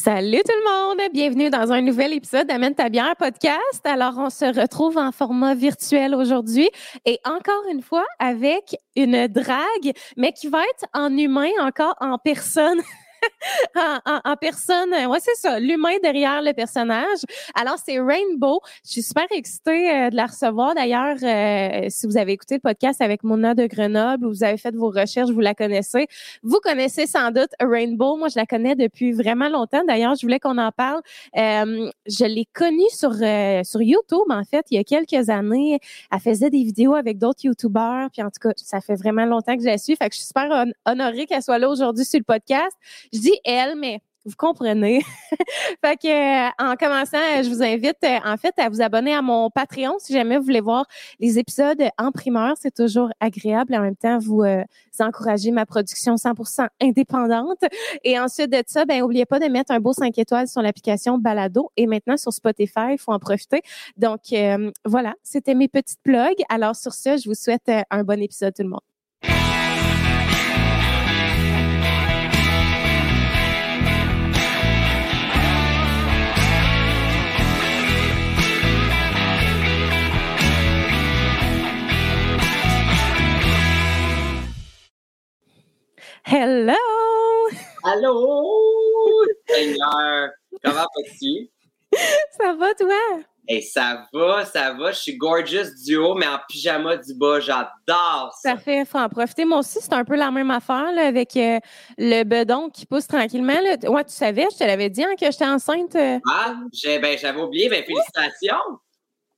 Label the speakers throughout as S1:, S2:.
S1: Salut tout le monde, bienvenue dans un nouvel épisode d'Amène ta bière podcast. Alors on se retrouve en format virtuel aujourd'hui et encore une fois avec une drague, mais qui va être en humain encore en personne. en, personne. Ouais, c'est ça, l'humain derrière le personnage. Alors, c'est Rainbow. Je suis super excitée euh, de la recevoir. D'ailleurs, euh, si vous avez écouté le podcast avec Mona de Grenoble ou vous avez fait vos recherches, vous la connaissez. Vous connaissez sans doute Rainbow. Moi, je la connais depuis vraiment longtemps. D'ailleurs, je voulais qu'on en parle. Euh, je l'ai connue sur, sur YouTube, en fait, il y a quelques années. Elle faisait des vidéos avec d'autres YouTubeurs. Puis en tout cas, ça fait vraiment longtemps que je la suis. Fait que je suis super honorée qu'elle soit là aujourd'hui sur le podcast. Je dis elle, mais vous comprenez. fait que euh, en commençant, je vous invite euh, en fait à vous abonner à mon Patreon si jamais vous voulez voir les épisodes en primeur, c'est toujours agréable et en même temps vous, euh, encouragez ma production 100% indépendante. Et ensuite de ça, ben oubliez pas de mettre un beau 5 étoiles sur l'application Balado et maintenant sur Spotify, il faut en profiter. Donc voilà, c'était mes petites plugs. Alors sur ce, je vous souhaite un bon épisode tout le monde. Hello!
S2: Allô! Seigneur! Comment vas-tu?
S1: Ça va, toi?
S2: Hey, ça va, ça va. Je suis gorgeous du haut, mais en pyjama du bas. J'adore ça.
S1: Ça fait, faut en profiter. Moi aussi, c'est un peu la même affaire là, avec euh, le bedon qui pousse tranquillement. Là. Ouais, tu savais, je te l'avais dit hein, que j'étais enceinte. Euh.
S2: Ah, ben, j'avais oublié. Ben, félicitations!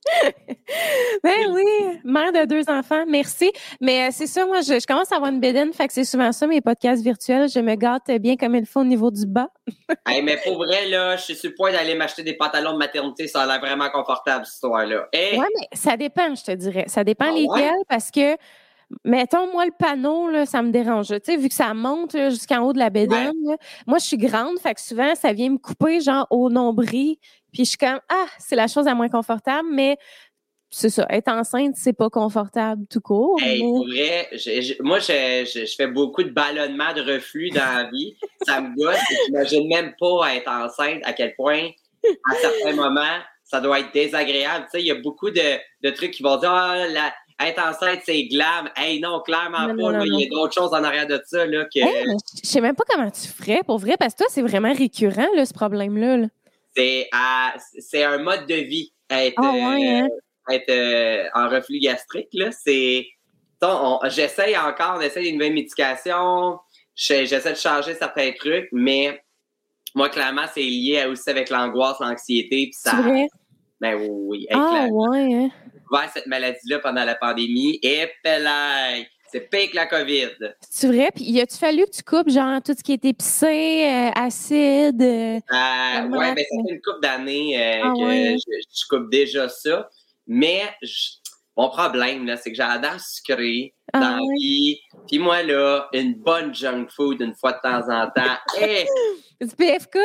S1: ben oui, mère de deux enfants, merci. Mais euh, c'est ça, moi, je, commence à avoir une bédaine, fait que c'est souvent ça, mes podcasts virtuels. Je me gâte bien comme il faut au niveau du bas.
S2: hey, mais pour vrai, là, je suis sur le point d'aller m'acheter des pantalons de maternité. Ça a l'air vraiment confortable, cette histoire-là.
S1: Hey. Ouais, mais ça dépend, je te dirais. Ça dépend ah lesquels, parce que Mettons, moi, le panneau, là, ça me dérange. Tu sais, vu que ça monte jusqu'en haut de la bédaine, moi, je suis grande, fait que souvent, ça vient me couper, genre, au nombril. Puis je suis comme, ah, c'est la chose la moins confortable, mais c'est ça, être enceinte, c'est pas confortable tout court.
S2: Pour vrai, moi, je, fais beaucoup de ballonnement de reflux dans la vie. ça me gosse. J'imagine même pas être enceinte, à quel point, à certains moments, ça doit être désagréable. Tu sais, il y a beaucoup de, trucs qui vont dire, ah, être enceinte, c'est glam. Hey, non, clairement pas. il y a d'autres choses en arrière de ça. Là, que...
S1: je sais même pas comment tu ferais, pour vrai, parce que toi, c'est vraiment récurrent, là, ce problème-là. là
S2: c'est c'est un mode de vie être, ah hein? euh, être euh, en reflux gastrique là c'est j'essaye encore on essaie une nouvelle médication j'essaie de changer certains trucs mais moi clairement c'est lié aussi avec l'angoisse l'anxiété puis ça
S1: vrai?
S2: ben oui,
S1: ah ouais hein?
S2: Cette maladie là pendant la pandémie et là c'est pire que la COVID.
S1: C'est vrai? Puis, y a-tu fallu que tu coupes, genre, tout ce qui est épicé, euh, acide?
S2: Euh, euh ouais, ben, ça fait une couple d'années euh, ah que je, coupe déjà ça. Mais mon problème, là, c'est que j'adore sucré ah dans la vie. Puis moi, là, une bonne junk food une fois de temps en temps. Hey!
S1: du PFK?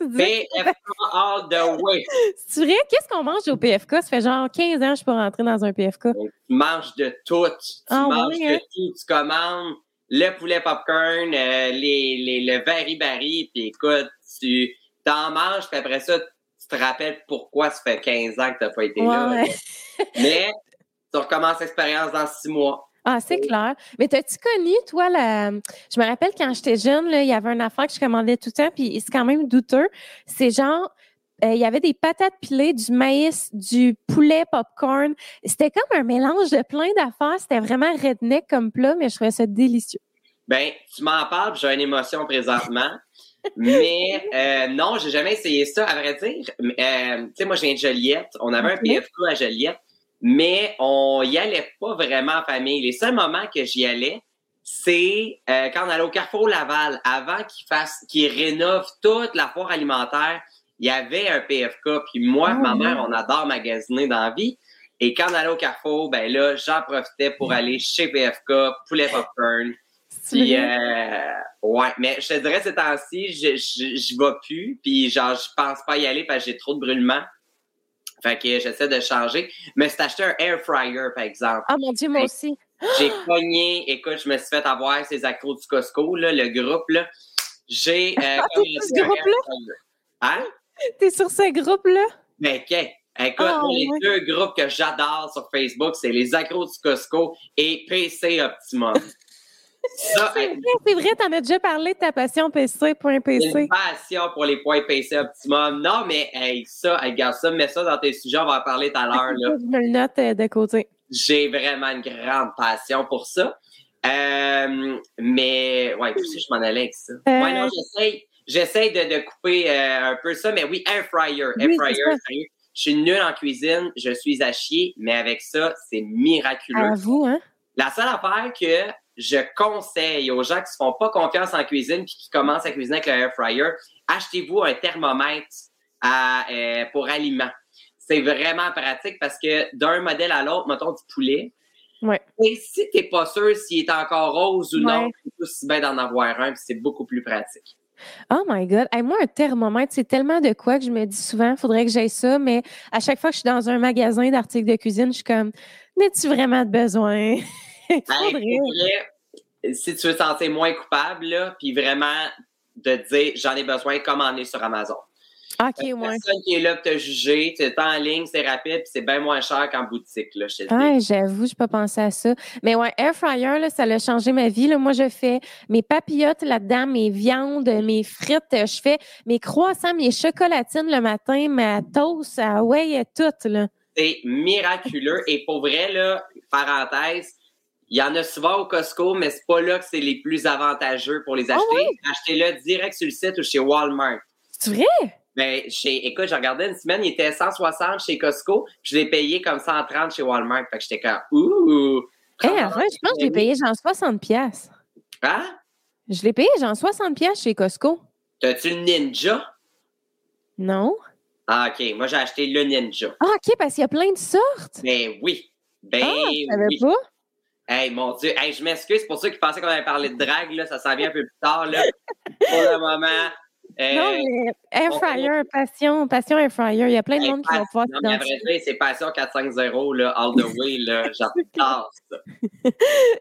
S2: PFK all the way.
S1: C'est vrai? Qu'est-ce qu'on mange au PFK? Ça fait genre 15 ans que je peux rentrer dans un PFK.
S2: Tu manges de tout. Tu ah manges de hein? tout. Tu commandes le poulet popcorn, euh, les, les, le barry puis écoute, tu t'en manges, puis après ça, tu te rappelles pourquoi ça fait 15 ans que tu n'as pas été là. Mais tu recommences l'expérience dans six mois.
S1: Ah, c'est clair. Mais t'as-tu connu, toi, la... je me rappelle quand j'étais jeune, là, il y avait un affaire que je commandais tout le temps, puis c'est quand même douteux. C'est genre, euh, il y avait des patates pilées, du maïs, du poulet popcorn. C'était comme un mélange de plein d'affaires. C'était vraiment redneck comme plat, mais je trouvais ça délicieux.
S2: Ben, tu m'en parles, j'ai une émotion présentement. mais euh, non, j'ai jamais essayé ça. À vrai dire, euh, tu sais, moi, je viens de Joliette. On avait un PFK à Joliette mais on y allait pas vraiment en famille. Les seuls moments que j'y allais, c'est euh, quand on allait au Carrefour Laval, avant qu'ils fassent, qu'ils rénovent toute la foire alimentaire, il y avait un PFK. Puis moi, ma ah, mère, on adore magasiner dans la vie. Et quand on allait au Carrefour, ben là, j'en profitais pour aller chez PFK, poulet popcorn. Puis, euh, ouais, mais je te dirais, ces temps-ci, je, je, je vais plus. Puis, genre, je pense pas y aller parce que j'ai trop de brûlements. Fait que j'essaie de changer. Mais c'est acheter un air fryer, par exemple.
S1: Ah mon Dieu, moi aussi.
S2: J'ai cogné, écoute, je me suis fait avoir ces accros du Costco, là, le groupe, là. J'ai
S1: euh, ce groupe-là?
S2: Hein?
S1: T'es sur ce groupe-là?
S2: Mais ben, Écoute, oh, les deux groupes que j'adore sur Facebook, c'est les accros du Costco et PC Optimum.
S1: c'est vrai, t'en as déjà parlé de ta passion PC, point PC.
S2: Une passion pour les points PC Optimum. Non, mais hey, ça, regarde ça, mets ça dans tes sujets, on va en parler tout à l'heure.
S1: Je me le note euh, de côté.
S2: J'ai vraiment une grande passion pour ça. Euh, mais, ouais, tu sais, je m'en allais avec ça. Euh... Ouais, non, j'essaye. J'essaie de, de, couper euh, un peu ça, mais oui, air fryer. Air fryer, je suis nulle en cuisine, je suis à chier, mais avec ça, c'est miraculeux.
S1: À vous, hein?
S2: La seule affaire que je conseille aux gens qui ne se font pas confiance en cuisine et qui commencent à cuisiner avec le air fryer, achetez-vous un thermomètre euh, pour aliments. C'est vraiment pratique parce que d'un modèle à l'autre, mettons du poulet.
S1: Ouais.
S2: Et si tu n'es pas sûr s'il est encore rose ou non, c'est aussi bien d'en avoir un, c'est beaucoup plus pratique.
S1: Oh my God. moi, un thermomètre, c'est tellement de quoi que je me dis souvent, il faudrait que j'aie ça, mais à chaque fois que je suis dans un magasin d'articles de cuisine, je suis comme, n'as-tu vraiment de besoin?
S2: si tu veux te sentir moins coupable, puis vraiment de dire, j'en ai besoin, commander sur Amazon.
S1: OK, ouais.
S2: Personne qui est là pour te juger. Tu es en ligne, c'est rapide, puis c'est bien moins cher qu'en boutique, là, je
S1: Ouais, j'avoue, je n'ai pas pensé à ça. Mais ouais, Air Fryer, là, ça a changé ma vie. Là. Moi, je fais mes papillotes là-dedans, mes viandes, mes frites. Je fais mes croissants, mes chocolatines le matin, ma toast, ah ouais, tout, là.
S2: C'est miraculeux. Et pour vrai, là, parenthèse, il y en a souvent au Costco, mais c'est pas là que c'est les plus avantageux pour les ah acheter. Achetez-le direct sur le site ou chez Walmart.
S1: C'est vrai?
S2: Ben, chez, écoute, j'ai regardé une semaine, il était 160 chez Costco, je l'ai payé comme 130 chez Walmart. Fait que j'étais comme, ouh!
S1: Eh, hey, je pense que je l'ai payé genre 60 pièces.
S2: Hein?
S1: Je l'ai payé genre 60 pièces chez Costco.
S2: T'as-tu le Ninja?
S1: Non.
S2: Ah, OK. Moi, j'ai acheté le Ninja.
S1: Ah, OK, parce qu'il y a plein de sortes.
S2: Ben oui. Ben
S1: ah,
S2: oui.
S1: pas?
S2: Hey, mon Dieu. Hey, je m'excuse. Pour ça qu'ils pensaient qu'on avait parlé de drague. Là. Ça s'en vient un peu plus tard. Là. pour le moment,
S1: non, euh, mais Air Fryer, passion, passion Air Fryer. Il y a plein de monde qui vont pouvoir
S2: Non, mais à vrai c'est passion 450, là, all the way, là. J'adore ça.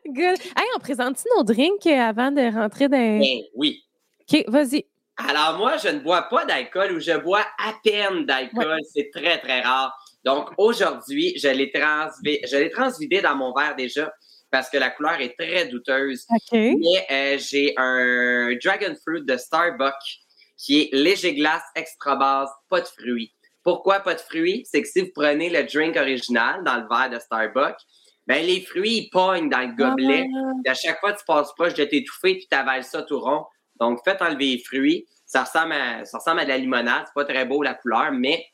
S1: Good. Hey, on présente-tu nos drinks avant de rentrer dans.
S2: Ben oui.
S1: OK, vas-y.
S2: Alors, moi, je ne bois pas d'alcool ou je bois à peine d'alcool. C'est très, très rare. Donc, aujourd'hui, je l'ai transvidé, transvidé dans mon verre déjà parce que la couleur est très douteuse.
S1: OK.
S2: Mais euh, j'ai un Dragon Fruit de Starbucks qui est léger glace, extra base, pas de fruits. Pourquoi pas de fruits? C'est que si vous prenez le drink original dans le verre de Starbucks, ben les fruits, ils pognent dans le gobelet. Ah. à chaque fois, tu passes proche de t'étouffer puis tu avales ça tout rond. Donc, faites enlever les fruits. Ça ressemble à, ça ressemble à de la limonade. C'est pas très beau la couleur, mais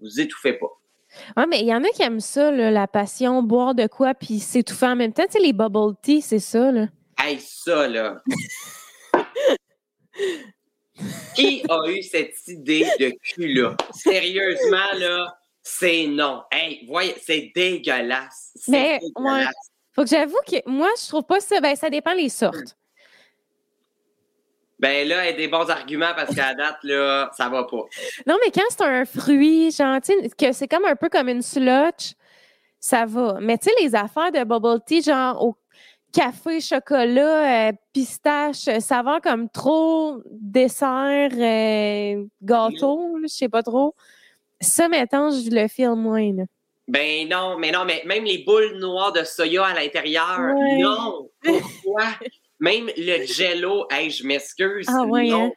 S2: vous étouffez pas.
S1: Oui, mais il y en a qui aiment ça, la passion, boire de quoi puis s'étouffer en même temps. Tu sais, les bubble tea, c'est ça, là.
S2: Hey, ça, là! Qui a eu cette idée de cul-là? Sérieusement, là, c'est non. Hey, voyez, c'est dégueulasse.
S1: Mais, dégueulasse. Faut que j'avoue que moi, je trouve pas ça. Ben, ça dépend les sortes.
S2: Ben là, y a des bons arguments parce qu'à date, là, ça va pas.
S1: Non, mais quand c'est un fruit, genre, que c'est comme un peu comme une slotch, ça va. Mais tu sais, les affaires de bubble tea, genre au café, chocolat, euh, pistache, euh, saveur comme trop dessert, euh, gâteau, je sais pas trop. Ça, maintenant, je le file moins.
S2: Ben non, mais non, mais même les boules noires de soya à l'intérieur, non. Pourquoi? même le jello, hey, je m'excuse.
S1: Ah, ouais,
S2: non.
S1: Hein?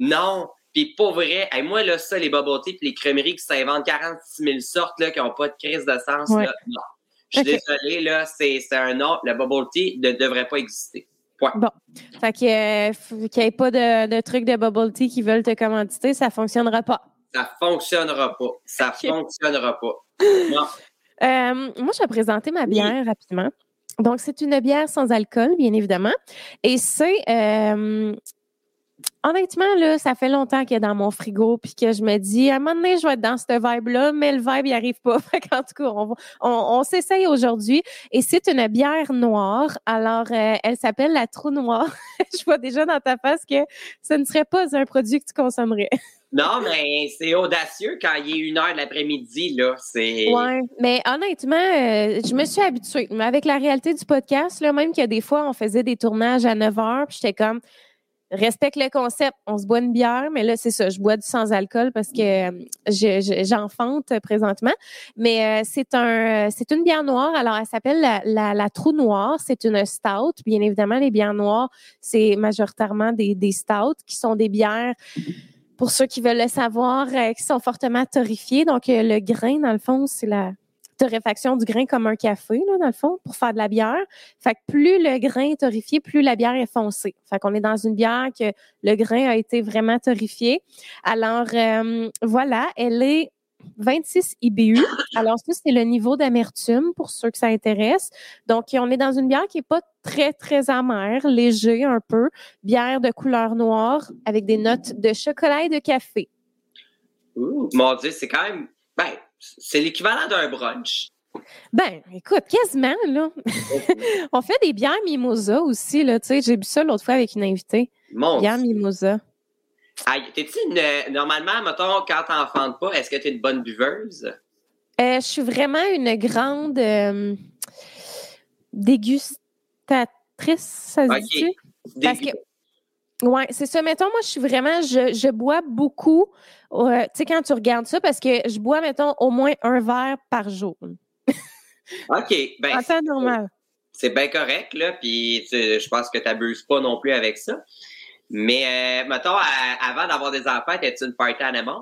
S2: Non. Puis pour vrai, moi, là, ça, les bubble tea les crèmeries qui s'inventent 46 000 sortes, là, qui n'ont pas de crise de sens, là, non. Je suis désolée, là, c'est un nom. Le bubble tea ne devrait pas exister. Point.
S1: Bon. Fait qu'il n'y ait pas de, de trucs de bubble tea qui veulent te commanditer, ça ne fonctionnera pas.
S2: Ça ne fonctionnera pas. Ça ne fonctionnera pas. Non.
S1: Euh, moi, je vais présenter ma bière rapidement. Donc, c'est une bière sans alcool, bien évidemment. Et c'est euh, honnêtement, là, ça fait longtemps qu'il est dans mon frigo, puis que je me dis, à un moment donné, je vais être dans cette vibe-là, mais le vibe, il arrive pas. en tout cas, on, on, s'essaye aujourd'hui. Et c'est une bière noire. Alors, euh, elle s'appelle la Trou Noire. je vois déjà dans ta face que ce ne serait pas un produit que tu consommerais.
S2: Non, mais c'est audacieux quand il est une heure de l'après-midi, là. C'est.
S1: Ouais, mais honnêtement, euh, je me suis habituée. Mais avec la réalité du podcast, là, même que des fois, on faisait des tournages à 9 heures, puis j'étais comme, respecte le concept. On se boit une bière, mais là, c'est ça. Je bois du sans-alcool parce que euh, j'enfante présentement. Mais euh, c'est un, c'est une bière noire. Alors, elle s'appelle la, Trou Noire. C'est une stout. Bien évidemment, les bières noires, c'est majoritairement des, des stouts qui sont des bières pour ceux qui veulent le savoir, euh, qui sont fortement torréfiées. Donc, le grain, dans le fond, c'est la, torréfaction du grain comme un café, là, dans le fond, pour faire de la bière. Fait que plus le grain est torréfié, plus la bière est foncée. Fait qu'on est dans une bière que le grain a été vraiment torréfié. Alors, euh, voilà, elle est 26 IBU. Alors, ça, c'est le niveau d'amertume pour ceux que ça intéresse. Donc, on est dans une bière qui est pas très, très amère, léger un peu. Bière de couleur noire avec des notes de chocolat et de café.
S2: Ouh, mon Dieu, c'est quand même... Ben, c'est l'équivalent d'un brunch.
S1: Ben, écoute, quasiment, là. on fait des bières mimosa aussi, là. Tu sais, j'ai bu ça l'autre fois avec une invitée. Mon Bière mimosa.
S2: t'es-tu une. Normalement, mettons, quand t'enfantes pas, est-ce que tu es une bonne buveuse?
S1: Euh, je suis vraiment une grande euh, dégustatrice, ça se dit? Parce que oui, c'est ça. Mettons, moi, je suis vraiment, je, je bois beaucoup. Euh, tu sais, quand tu regardes ça, parce que je bois, mettons, au moins un verre par jour.
S2: OK. Ben,
S1: c'est normal.
S2: C'est bien correct, là. Puis, je pense que tu n'abuses pas non plus avec ça. Mais, euh, mettons, avant d'avoir des enfants, étais-tu une party animal?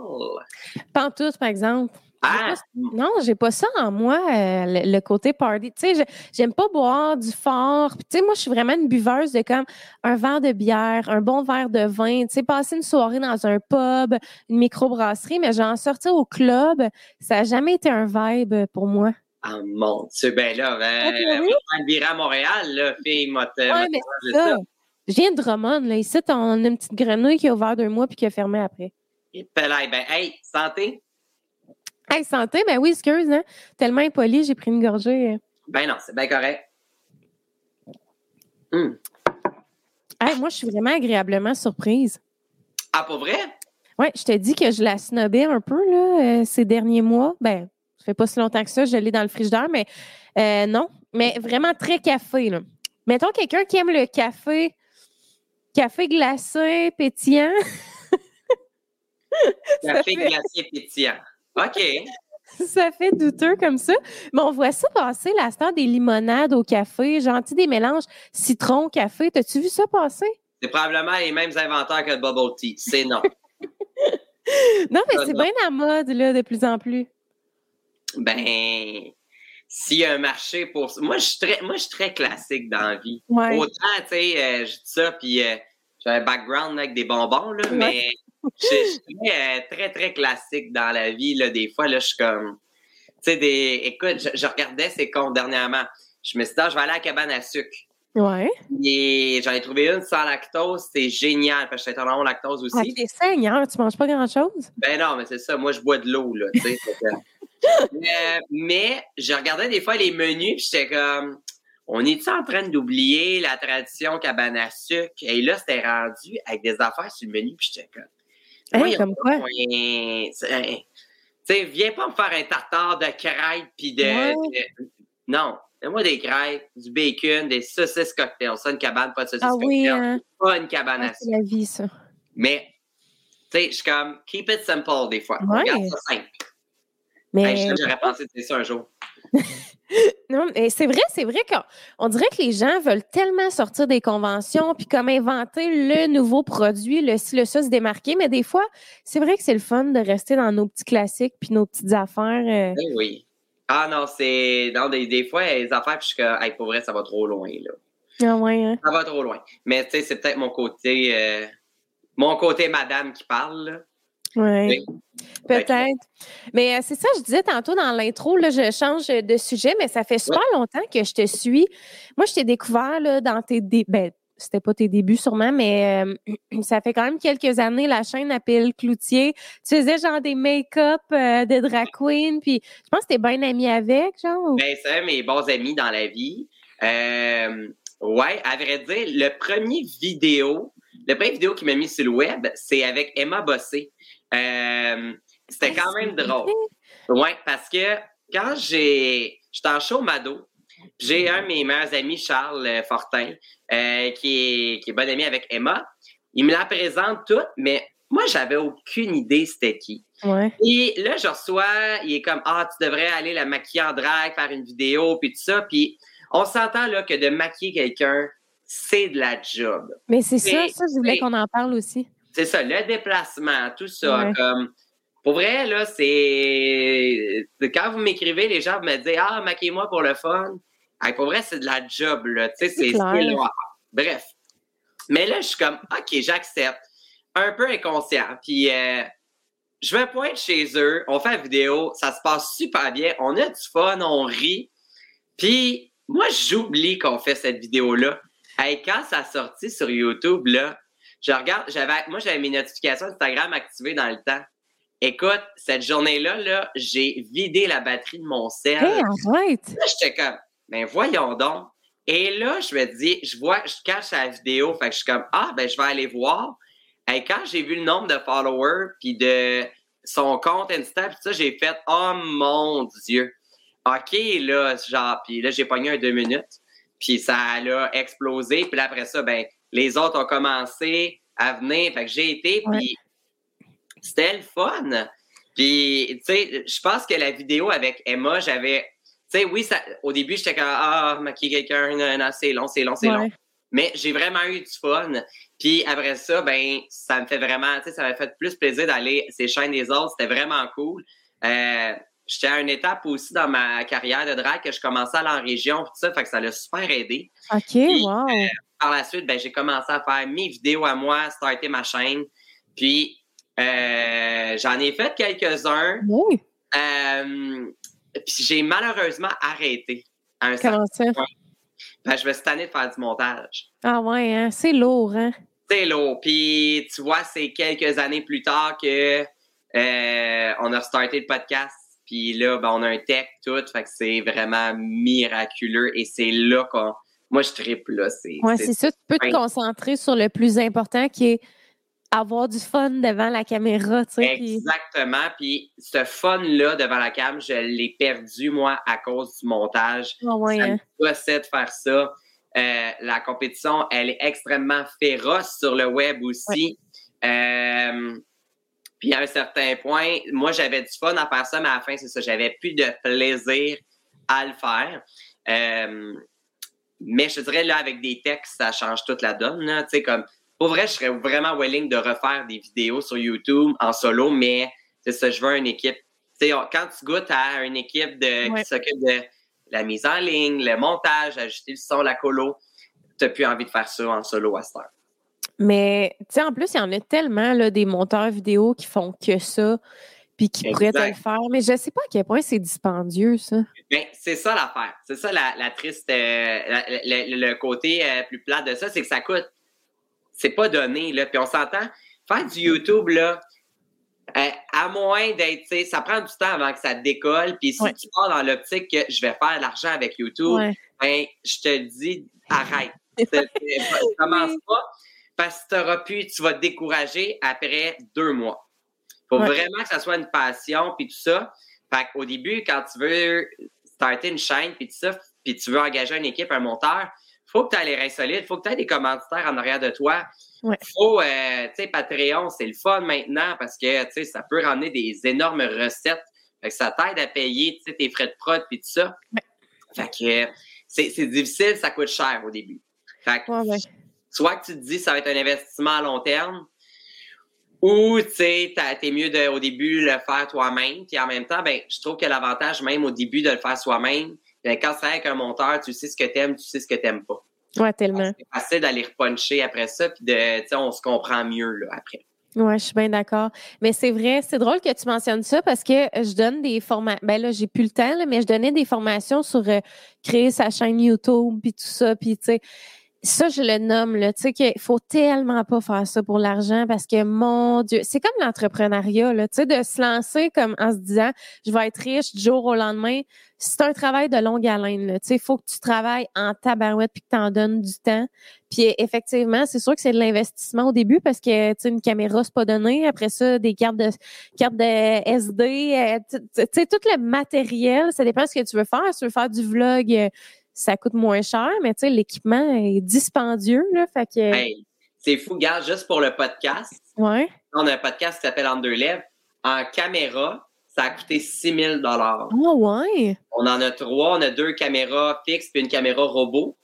S1: Pas tous, par exemple. Ah! non, j'ai pas ça en moi, euh, le, côté party. Tu sais, j'aime pas boire du fort. Tu sais, moi, je suis vraiment une buveuse de comme un verre de bière, un bon verre de vin. Tu sais, passer une soirée dans un pub, une microbrasserie, mais genre sortir au club, ça a jamais été un vibe pour moi.
S2: Ah mon Dieu, ben là, ben, okay. à Montréal, là, fille, m'a
S1: ouais, ça. Je viens de Drummond, là. Ici, on a une petite grenouille qui a ouvert deux mois puis qui a fermé après.
S2: Et ben, hey, santé!
S1: Hey, santé, ben oui, excuse, hein? Tellement impoli, j'ai pris une gorgée.
S2: Ben non, c'est bien correct.
S1: Hum. Hey, moi, je suis vraiment agréablement surprise.
S2: Ah, pour vrai?
S1: Oui, je te dis que je la snobais un peu, là, euh, ces derniers mois. Ben, ça fait pas si longtemps que ça, je l'ai dans le frigidaire, mais euh, non. Mais vraiment très café, là. Mettons quelqu'un qui aime le café, café glacé, pétillant.
S2: café glacé pétillant. OK.
S1: ça fait douteux comme ça. Mais on voit ça passer, la star des limonades au café, gentil des mélanges citron-café. T'as-tu vu ça passer?
S2: C'est probablement les mêmes inventeurs que le bubble tea. C'est non.
S1: non, mais c'est bien la mode, là, de plus en plus.
S2: Ben, s'il y a un marché pour ça. Moi, je suis très, moi, je suis très classique dans la vie. Autant, tu sais, euh, je dis ça, puis euh, j'ai un background avec des bonbons, là, mais je, suis euh, très, très, classique dans la vie. Là, des fois, là, je suis comme. Tu sais, des. Écoute, je, regardais ces comptes dernièrement. Je me suis dit, ah, je vais aller à la cabane à sucre.
S1: Ouais.
S2: Et j'en ai trouvé une sans lactose. C'est génial. Parce que je suis intolérant au lactose aussi.
S1: Ah, t'es seigneur, tu manges pas grand-chose?
S2: Ben non, mais c'est ça. Moi, je bois de l'eau, là. Tu sais, mais, mais je regardais des fois les menus, puis j'étais comme on est en train d'oublier la tradition cabane à sucre? Et là, c'était rendu avec des affaires sur le menu, puis j'étais comme,
S1: Hey, comme quoi?
S2: Tu sais, viens pas me faire un tartare de crêpes puis de, Non, fais-moi des crêpes, du bacon, des saucisses cocktails. Ça, une cabane, pas de saucisses
S1: ah, Oui, hein?
S2: Pas une cabane à
S1: C'est la vie, ça.
S2: Mais, tu sais, je suis comme, keep it simple des fois. Regarde ça simple. Mais... J'aurais pensé de ça un jour.
S1: non, mais c'est vrai, c'est vrai qu'on dirait que les gens veulent tellement sortir des conventions puis comme inventer le nouveau produit, le ci, le ça, se démarquer. Mais des fois, c'est vrai que c'est le fun de rester dans nos petits classiques puis nos petites affaires.
S2: Euh. Ben oui. Ah non, c'est. Non, des, des fois, les affaires, puis je suis comme, pour vrai, ça va trop loin, là.
S1: Ah ouais, hein?
S2: Ça va trop loin. Mais tu sais, c'est peut-être mon côté. Euh, mon côté madame qui parle, là.
S1: Oui. Peut-être. Mais euh, c'est ça, je disais tantôt dans l'intro, là, je change de sujet, mais ça fait super longtemps que je te suis. Moi, je t'ai découvert là, dans tes débuts. Ben, c'était pas tes débuts sûrement, mais euh, ça fait quand même quelques années, la chaîne appelle Cloutier. Tu faisais genre des make-up euh, de drag queen, puis je pense que t'es bien ami avec, genre.
S2: Ben, c'est mes bons amis dans la vie. ouais, à vrai dire, le premier vidéo, le premier vidéo qui m'a mis sur le web, c'est avec Emma Bossé. Euh, c'était quand même drôle. Oui, parce que quand j'ai. J'étais en show Mado, j'ai un de mes meilleurs amis, Charles Fortin, euh, qui, est, qui est bon ami avec Emma. il me la présente toute, mais moi, j'avais aucune idée c'était qui.
S1: Ouais.
S2: Et là, je reçois, il est comme, ah, tu devrais aller la maquiller en drague, faire une vidéo, puis tout ça. Puis on s'entend là que de maquiller quelqu'un, c'est de la job.
S1: Mais c'est ça, ça, je voulais qu'on en parle aussi.
S2: C'est ça, le déplacement, tout ça. Comme, pour vrai, là, c'est. Quand vous m'écrivez, les gens me disent Ah, maquillez-moi pour le fun. pour vrai, c'est de la job, là. Tu sais, c'est Bref. Mais là, je suis comme OK, j'accepte. Un peu inconscient. Puis euh, je vais pointer chez eux, on fait la vidéo, ça se passe super bien, on a du fun, on rit. Puis moi, j'oublie qu'on fait cette vidéo-là. Et quand ça a sorti sur YouTube, là, je regarde, j'avais, moi, j'avais mes notifications Instagram activées dans le temps. Écoute, cette journée-là, là, j'ai vidé la batterie de mon cell.
S1: Hey, arrête!
S2: Là, j'étais comme, ben voyons donc. Et là, je me dis, je vois, je cache la vidéo, fait que je suis comme, ah, ben je vais aller voir. Et quand j'ai vu le nombre de followers, puis de son compte Insta, puis ça, j'ai fait, oh mon Dieu. OK, là, genre, puis là, j'ai pogné un deux minutes, puis ça a explosé, puis après ça, ben, les autres ont commencé à venir, fait que j'ai été, puis c'était le fun. Puis, tu sais, je pense que la vidéo avec Emma, j'avais, tu sais, oui, ça, au début, j'étais comme, ah, maquiller quelqu'un, c'est long, c'est long, c'est long. Mais j'ai vraiment eu du fun. Puis après ça, ben, ça me fait vraiment, tu sais, ça m'a fait plus plaisir d'aller ces chaînes des autres. C'était vraiment cool. Euh, j'étais à une étape aussi dans ma carrière de drag que je commençais à aller en région, tout ça, fait que ça l'a super aidé.
S1: OK, wow. Euh,
S2: par la suite, ben, j'ai commencé à faire mes vidéos à moi, starter ma chaîne. Puis, euh, j'en ai fait quelques-uns.
S1: Oui.
S2: Euh, puis j'ai malheureusement arrêté.
S1: un Comment ça?
S2: Ben, je me suis tanné de faire du montage.
S1: Ah ouais, hein? c'est lourd, hein?
S2: C'est lourd. Puis, tu vois, c'est quelques années plus tard que on a starté le podcast puis là, ben, on a un tech, tout. Fait que c'est vraiment miraculeux. Et c'est là qu'on. Moi, je triple, là.
S1: C'est, ouais, c'est ça. Tu peux te concentrer sur le plus important qui est avoir du fun devant la caméra, tu sais.
S2: Exactement. Puis ce fun-là devant la cam, je l'ai perdu, moi, à cause du montage.
S1: Oh, ouais, ça
S2: me hein. de faire ça. Euh, la compétition, elle est extrêmement féroce sur le web aussi. Euh, puis à un certain point, moi, j'avais du fun à faire ça, mais à la fin, c'est ça, j'avais plus de plaisir à le faire. Euh, mais je dirais, là, avec des textes, ça change toute la donne. Tu sais, comme, pour vrai, je serais vraiment willing de refaire des vidéos sur YouTube en solo, mais c'est ça, je veux une équipe. Tu sais, quand tu goûtes à une équipe de, qui s'occupe de la mise en ligne, le montage, ajuster le son, la colo, tu n'as plus envie de faire ça en solo à cette heure.
S1: Mais, tu sais, en plus, il y en a tellement, là, des monteurs vidéo qui font que ça, puis qui pourraient te le faire. Mais je ne sais pas à quel point c'est dispendieux, ça.
S2: Bien, c'est ça l'affaire. C'est ça la, triste, euh, le, côté euh, plus plat de ça, c'est que ça coûte. C'est pas donné, là. Puis on s'entend, faire du YouTube, là, euh, à moins d'être, tu sais, ça prend du temps avant que ça décolle. Puis si tu pars dans l'optique que je vais faire de l'argent avec YouTube, ben, je te dis, arrête. commence pas parce que tu auras pu, tu vas te décourager après deux mois. Faut vraiment que ça soit une passion, puis tout ça. Fait qu'au début, quand tu veux starter une chaîne, puis tout ça, puis tu veux engager une équipe, un monteur, faut que tu aies les reins solides, faut que tu aies des commanditaires en arrière de toi.
S1: Ouais.
S2: Faut, euh, tu sais, Patreon, c'est le fun maintenant parce que, tu sais, ça peut ramener des énormes recettes. Fait que ça t'aide à payer, tu sais, tes frais de prod puis tout ça. Fait que c'est difficile, ça coûte cher au début. Fait que, soit que tu te dis ça va être un investissement à long terme, ou tu sais, t'es mieux de, au début le faire toi-même. Puis en même temps, ben, je trouve que l'avantage même au début de le faire soi-même, ben, quand c'est avec un monteur, tu sais ce que t'aimes, tu sais ce que t'aimes pas.
S1: Ouais, tellement.
S2: C'est facile d'aller repuncher après ça, puis de, tu sais, on se comprend mieux là, après.
S1: Oui, je suis bien d'accord. Mais c'est vrai, c'est drôle que tu mentionnes ça parce que je donne des formations. Ben là, j'ai plus le temps, mais je donnais des formations sur euh, créer sa chaîne YouTube puis tout ça. Puis tu sais, ça, je le nomme, là. Tu sais, qu'il faut tellement pas faire ça pour l'argent parce que, mon Dieu, c'est comme l'entrepreneuriat, là. Tu sais, de se lancer comme en se disant, je vais être riche du jour au lendemain. C'est un travail de longue haleine, là. Tu sais, il faut que tu travailles en tabarouette puis que tu en donnes du temps. Puis, effectivement, c'est sûr que c'est de l'investissement au début parce que, tu sais, une caméra, c'est pas donné. Après ça, des cartes de, cartes de SD, euh, tu sais, tout le matériel, ça dépend de ce que tu veux faire. Si tu veux faire du vlog, ça coûte moins cher, mais tu sais, l'équipement est dispendieux, là, fait que...
S2: c'est fou, regarde, juste pour le podcast.
S1: Ouais.
S2: On a un podcast qui s'appelle En deux lèvres. En caméra, ça a coûté 6 000
S1: Oh, ouais?
S2: On en a trois. On a deux caméras fixes puis une caméra robot.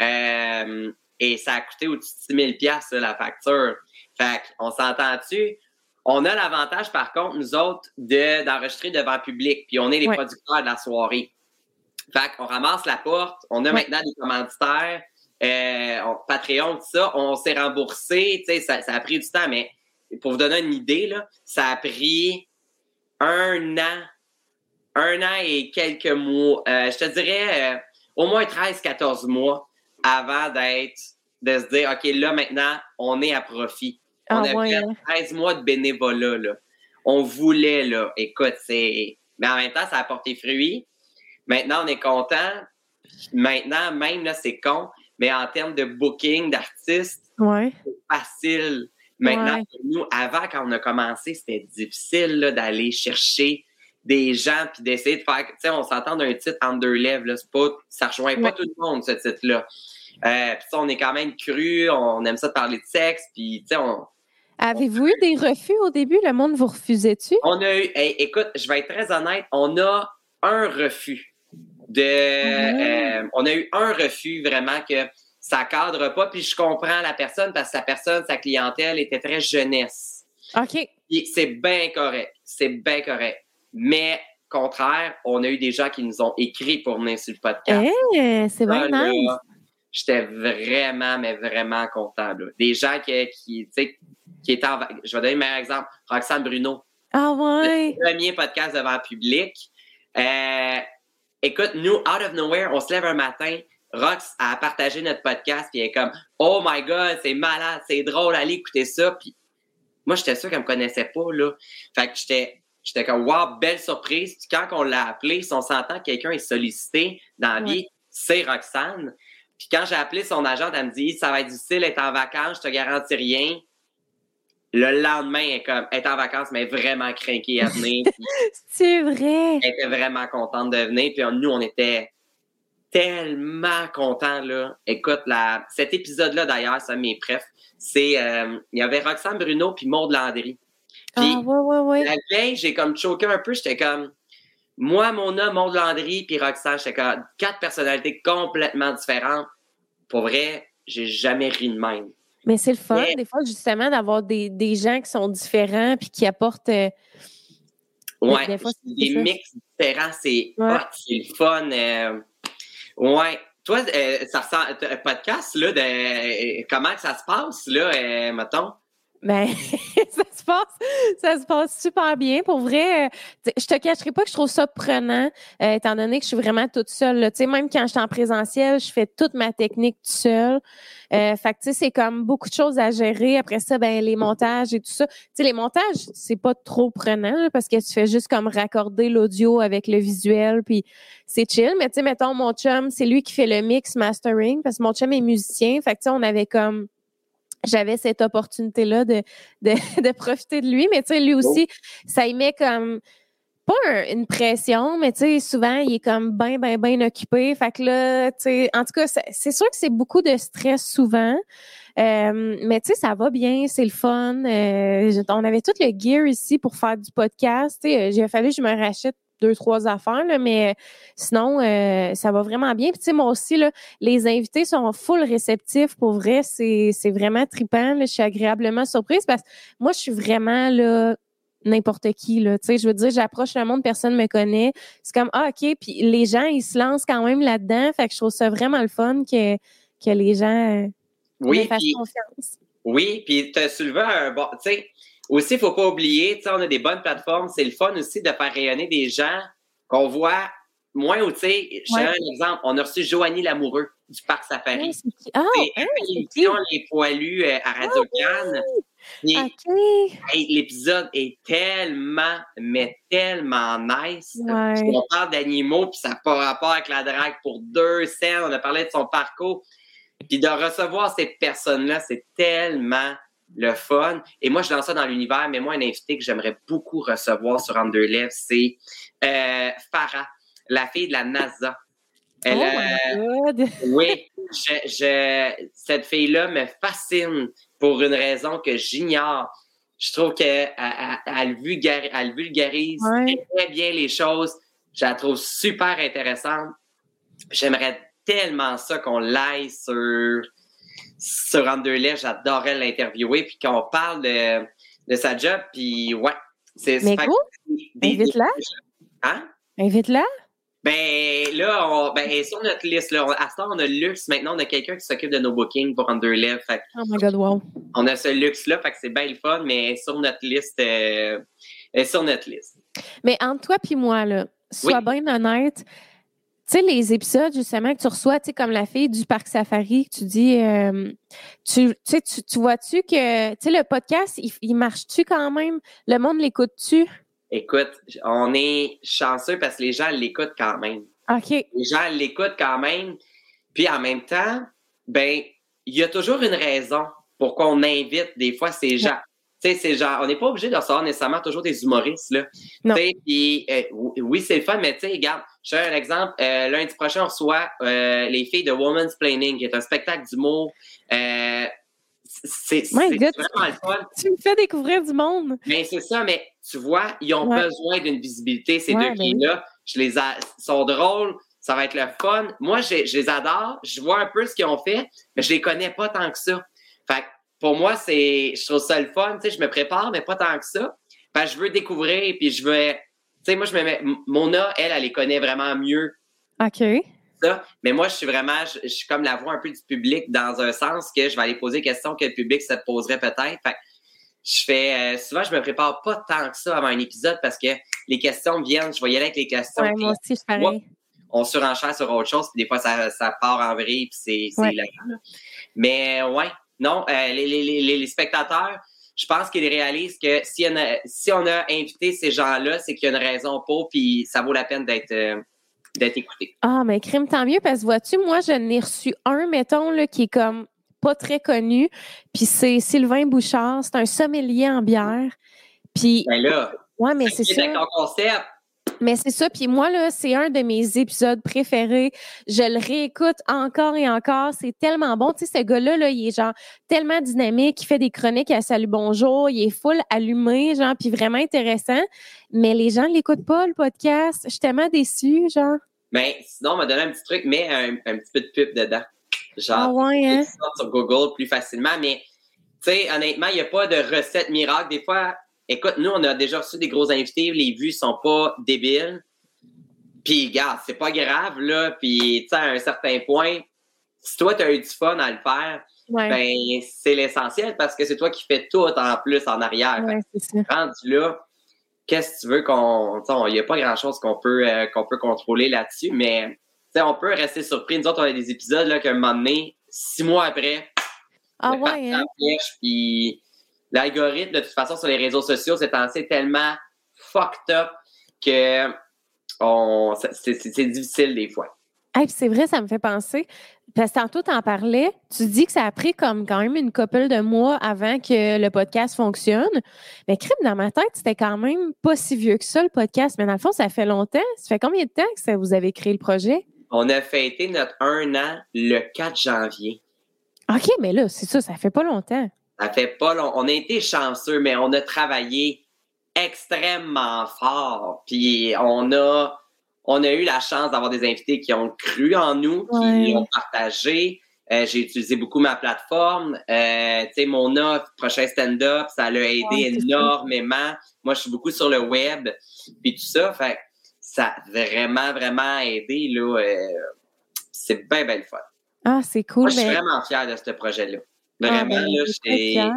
S2: Euh, et ça a coûté au-dessus de 6 000 la facture. Fait qu'on s'entend-tu? On a l'avantage, par contre, nous autres, de, d'enregistrer devant le public. Puis on est les
S1: Ouais.
S2: producteurs de la soirée. Fait qu'on ramasse la porte. On a maintenant des commanditaires. Euh, on- Patreon, tout ça. On s'est remboursé. Tu sais, ça, ça a pris du temps, mais pour vous donner une idée, là, ça a pris un an, un an et quelques mois. Euh, je te dirais euh, au moins 13-14 mois avant d'être, de se dire, OK, là, maintenant, on est à profit.
S1: Ah,
S2: on a
S1: ouais.
S2: fait
S1: hein.
S2: 13 mois de bénévolat, là. On voulait, là. Écoute, c'est. Mais en même temps, ça a porté fruit. Maintenant, on est content. Maintenant, même, là, c'est con. Mais en termes de booking d'artistes,
S1: Ouais.
S2: facile. Maintenant,
S1: Ouais.
S2: nous, avant, quand on a commencé, c'était difficile d'aller chercher des gens puis d'essayer de faire. Tu sais, on s'entend d'un titre en deux lèvres. Là, c'est pas, ça rejoint pas
S1: Ouais.
S2: tout le monde, ce titre-là. Euh, puis ça, on est quand même cru, on aime ça de parler de sexe, puis tu sais, on,
S1: Avez-vous eu des refus au début? Le monde vous refusait-tu?
S2: on a eu. hey, écoute, je vais être très honnête, on a un refus de.
S1: Ah.
S2: euh, on a eu un refus vraiment que ça cadre pas, puis je comprends la personne parce que sa personne, sa clientèle était très jeunesse.
S1: OK.
S2: C'est bien correct. C'est bien correct. Mais, contraire, on a eu des gens qui nous ont écrit pour venir sur le podcast.
S1: Eh, c'est bien
S2: Ça, là,
S1: nice.
S2: J'étais vraiment, mais vraiment content. là. Des gens qui, qui, tu sais, qui étaient en... Je vais donner le meilleur exemple. Roxane Bruno.
S1: Ah ouais.
S2: Le premier podcast devant le public. Euh, écoute, nous, out of nowhere, on se lève un matin. Rox a partagé notre podcast, puis elle est comme Oh my God, c'est malade, c'est drôle, allez écouter ça. Puis moi, j'étais sûr qu'elle me connaissait pas, là. Fait que j'étais, j'étais comme Wow, belle surprise. Puis quand on l'a appelé, si on s'entend que quelqu'un est sollicité dans la vie, c'est Roxane. Puis quand j'ai appelé son agent, elle me dit Ça va être difficile, être en vacances, je te garantis rien. Le lendemain, elle est comme, elle est en vacances, mais vraiment craquée à venir.
S1: C'est vrai.
S2: elle était vraiment contente de venir. Puis nous, on était tellement contents, là. Écoute, la, cet épisode-là, d'ailleurs, de mes prefs. C'est, euh, il y avait Roxane Bruno puis Maud Landry. Puis,
S1: Ah ouais, ouais, ouais.
S2: la veille, j'ai comme choqué un peu. J'étais comme, moi, mon homme, Maud Landry puis Roxane, j'étais comme quatre personnalités complètement différentes. Pour vrai, j'ai jamais ri de même.
S1: Mais c'est le fun,
S2: Mais-
S1: des fois, justement, d'avoir des, des gens qui sont différents puis qui apportent. euh,
S2: Ouais,
S1: des fois,
S2: des mix différents, c'est
S1: Ouais.
S2: hot, c'est le fun. euh, ouais. Toi, euh, ça ressemble, un podcast, là, de euh, comment ça se passe, là, euh, mettons?
S1: Ben, ça se passe, ça se passe super bien. Pour vrai, euh, je te cacherai pas que je trouve ça prenant, euh, étant donné que je suis vraiment toute seule. Tu sais, même quand je suis en présentiel, je fais toute ma technique toute seule. Euh, fait que tu sais, c'est comme beaucoup de choses à gérer. Après ça, ben les montages et tout ça. Tu sais, les montages, c'est pas trop prenant là, parce que tu fais juste comme raccorder l'audio avec le visuel, puis c'est chill. Mais tu sais, mettons mon chum, c'est lui qui fait le mix mastering, parce que mon chum est musicien. Fait que tu sais, on avait comme j'avais cette opportunité-là de, de, de profiter de lui. Mais tu sais, lui aussi, ça y met comme pas un- une pression, mais tu sais, souvent, il est comme bien, bien, bien occupé. Fait que là, tu sais, en tout cas, c'est- sûr que c'est beaucoup de stress souvent. Euh, mais tu sais, ça va bien, c'est le fun. Euh, on avait tout le gear ici pour faire du podcast. Tu sais, j'ai fallu que je me rachète deux, trois affaires, là, mais sinon, euh, ça va vraiment bien. Puis tu sais, moi aussi, là, les invités sont full réceptifs. Pour vrai, c'est c'est vraiment trippant. là. Je suis agréablement surprise parce que moi, je suis vraiment là n'importe qui là tu sais je veux dire j'approche le monde personne me connaît c'est comme ah ok puis les gens ils se lancent quand même là-dedans fait que je trouve ça vraiment le fun que que les gens euh,
S2: Oui,
S1: me fassent
S2: puis
S1: confiance
S2: oui, puis tu as soulevé un bon. Tu sais, aussi, il faut pas oublier, tu sais, on a des bonnes plateformes. C'est le fun aussi de faire rayonner des gens qu'on voit moins où, tu sais, je
S1: Ouais.
S2: un exemple. On a reçu Joanie Lamoureux du Parc Safari.
S1: C'est ah
S2: C'est
S1: c'est qui?
S2: l'émission Les Poilus euh, à Radio Cannes.
S1: Ok
S2: hey, l'épisode est tellement, mais tellement nice.
S1: Ouais.
S2: On parle d'animaux, puis ça n'a pas rapport avec la drague pour deux scènes. On a parlé de son parcours. Puis de recevoir ces personnes-là, c'est tellement le fun. Et moi, je lance ça dans l'univers, mais moi, un invité que j'aimerais beaucoup recevoir sur lèvres, c'est euh, Farah, la fille de la NASA. Elle,
S1: oh
S2: euh,
S1: my God!
S2: oui, je, je- cette fille-là me fascine pour une raison que j'ignore. Je trouve qu'elle elle, elle vulgar- elle vulgarise
S1: Ouais.
S2: très bien les choses. Je la trouve super intéressante. J'aimerais tellement ça qu'on l'aille sur, sur Anderlecht. J'adorerais l'interviewer puis qu'on parle de, de sa job. Puis ouais, c'est
S1: Mais go, invite-la.
S2: Hein?
S1: invite-la.
S2: Ben là, on, ben, elle est sur notre liste. Là. On- à ce temps, on a le luxe. Maintenant, on a quelqu'un qui s'occupe de nos bookings pour Underlev. Fait
S1: Oh my God, wow.
S2: on a ce luxe-là, fait que c'est bien le fun, mais elle est sur notre liste. euh, elle est sur notre liste.
S1: Mais entre toi puis moi, là, sois
S2: Oui.
S1: bien honnête. Tu sais, les épisodes, justement, que tu reçois, tu sais, comme la fille du Parc Safari, que tu dis, euh, tu, tu sais, tu, tu vois-tu que, tu sais, le podcast, il, il marche-tu quand même? Le monde l'écoute-tu?
S2: Écoute, on est chanceux parce que les gens l'écoutent quand même.
S1: OK.
S2: Les gens l'écoutent quand même. Puis en même temps, ben, il y a toujours une raison pourquoi on invite des fois ces gens. Tu sais, ces gens, on n'est pas obligé de recevoir nécessairement toujours des humoristes, là.
S1: Non.
S2: Tu sais, puis, euh, oui, c'est le fun, mais tu sais, regarde, je donne un exemple. Euh, lundi prochain, on reçoit euh, les filles de Woman's Planning, qui est un spectacle d'humour. Euh, c'est c'est vraiment le fun.
S1: Tu me fais découvrir du monde.
S2: Mais c'est ça, mais tu vois, ils ont
S1: Ouais.
S2: besoin d'une visibilité, ces
S1: Ouais,
S2: deux
S1: ben
S2: filles-là. Je les a, ils sont drôles, ça va être le fun. Moi, je, je les adore, je vois un peu ce qu'ils ont fait, mais je les connais pas tant que ça. Fait que pour moi, c'est, je trouve ça le fun, tu sais, je me prépare, mais pas tant que ça. Fait que je veux découvrir, puis je veux, tu sais, moi, je me mets, Mona, elle, elle les connaît vraiment mieux
S1: OK.
S2: ça. Mais moi, je suis vraiment, je, je suis comme la voix un peu du public dans un sens que je vais aller poser des questions que le public se poserait peut-être. Fait je fais, euh, souvent, je me prépare pas tant que ça avant un épisode parce que les questions viennent, je vais y aller avec les questions.
S1: Ouais, moi aussi, je pareil.
S2: on surenchère sur autre chose, puis des fois, ça, ça part en vrille, puis c'est c'est
S1: Ouais.
S2: là. Mais ouais, non, euh, les, les, les, les spectateurs, je pense qu'ils réalisent que si on a, si on a invité ces gens-là, c'est qu'il y a une raison pour, puis ça vaut la peine d'être euh, d'être écouté.
S1: Ah, mais crime, tant mieux, parce que vois-tu, moi, je n'ai reçu un, mettons, là, qui est comme pas très connu, puis c'est Sylvain Bouchard, c'est un sommelier en bière. Puis,
S2: Ben là,
S1: ouais, mais c'est ça.
S2: concept?
S1: Mais c'est ça. Puis moi, là, c'est un de mes épisodes préférés. Je le réécoute encore et encore. C'est tellement bon. Tu sais, ce gars-là, là, il est genre tellement dynamique. Il fait des chroniques à Salut Bonjour. Il est full allumé, genre, puis vraiment intéressant. Mais les gens l'écoutent pas, le podcast. Je suis tellement déçue, genre.
S2: Ben, sinon, on m'a donné un petit truc, mais un, un petit peu de pub dedans. Genre,
S1: Ah ouais, hein?
S2: sur Google plus facilement. Mais, tu sais, honnêtement, il n'y a pas de recette miracle. Des fois, écoute, nous, on a déjà reçu des gros invités. Les vues sont pas débiles. Puis, regarde, c'est pas grave, là. Puis, tu sais, à un certain point, si toi, tu as eu du fun à le faire,
S1: Ouais.
S2: ben, c'est l'essentiel parce que c'est toi qui fais tout en plus en arrière.
S1: ouais,
S2: rendu là, qu'est-ce que tu veux qu'on. tu sais, Il n'y a pas grand-chose qu'on peut, euh, qu'on peut contrôler là-dessus, mais tu sais, on peut rester surpris. Nous autres, on a des épisodes là, qu'à un moment donné, six mois après,
S1: Ah ouais, hein?
S2: puis l'algorithme, de toute façon, sur les réseaux sociaux, c'est c'est tellement fucked up que on, c'est- c'est c'est difficile des fois.
S1: Hey, c'est vrai, ça me fait penser. Parce que tantôt, t'en parlais. Tu dis que ça a pris comme quand même une couple de mois avant que le podcast fonctionne. Mais crime, dans ma tête, c'était quand même pas si vieux que ça, le podcast. Mais dans le fond, ça fait longtemps. Ça fait combien de temps que ça, vous avez créé le projet?
S2: On a fêté notre un an le 4 janvier.
S1: OK, mais là, c'est ça, ça fait pas longtemps.
S2: Ça fait pas long. On a été chanceux, mais on a travaillé extrêmement fort. Puis on a, on a eu la chance d'avoir des invités qui ont cru en nous, qui ont partagé. Euh, j'ai utilisé beaucoup ma plateforme. Euh, tu sais, mon offre, prochain stand-up, ça l'a aidé
S1: Ouais,
S2: énormément. Moi, je suis beaucoup sur le web, puis tout ça. Fait que ça a vraiment, vraiment aidé. Là, euh, c'est bien, bien le fun.
S1: Ah, c'est cool.
S2: Moi, je suis
S1: mais...
S2: vraiment fier de ce projet-là.
S1: Ah,
S2: Vraiment,
S1: ben,
S2: là, j'étais-
S1: fière.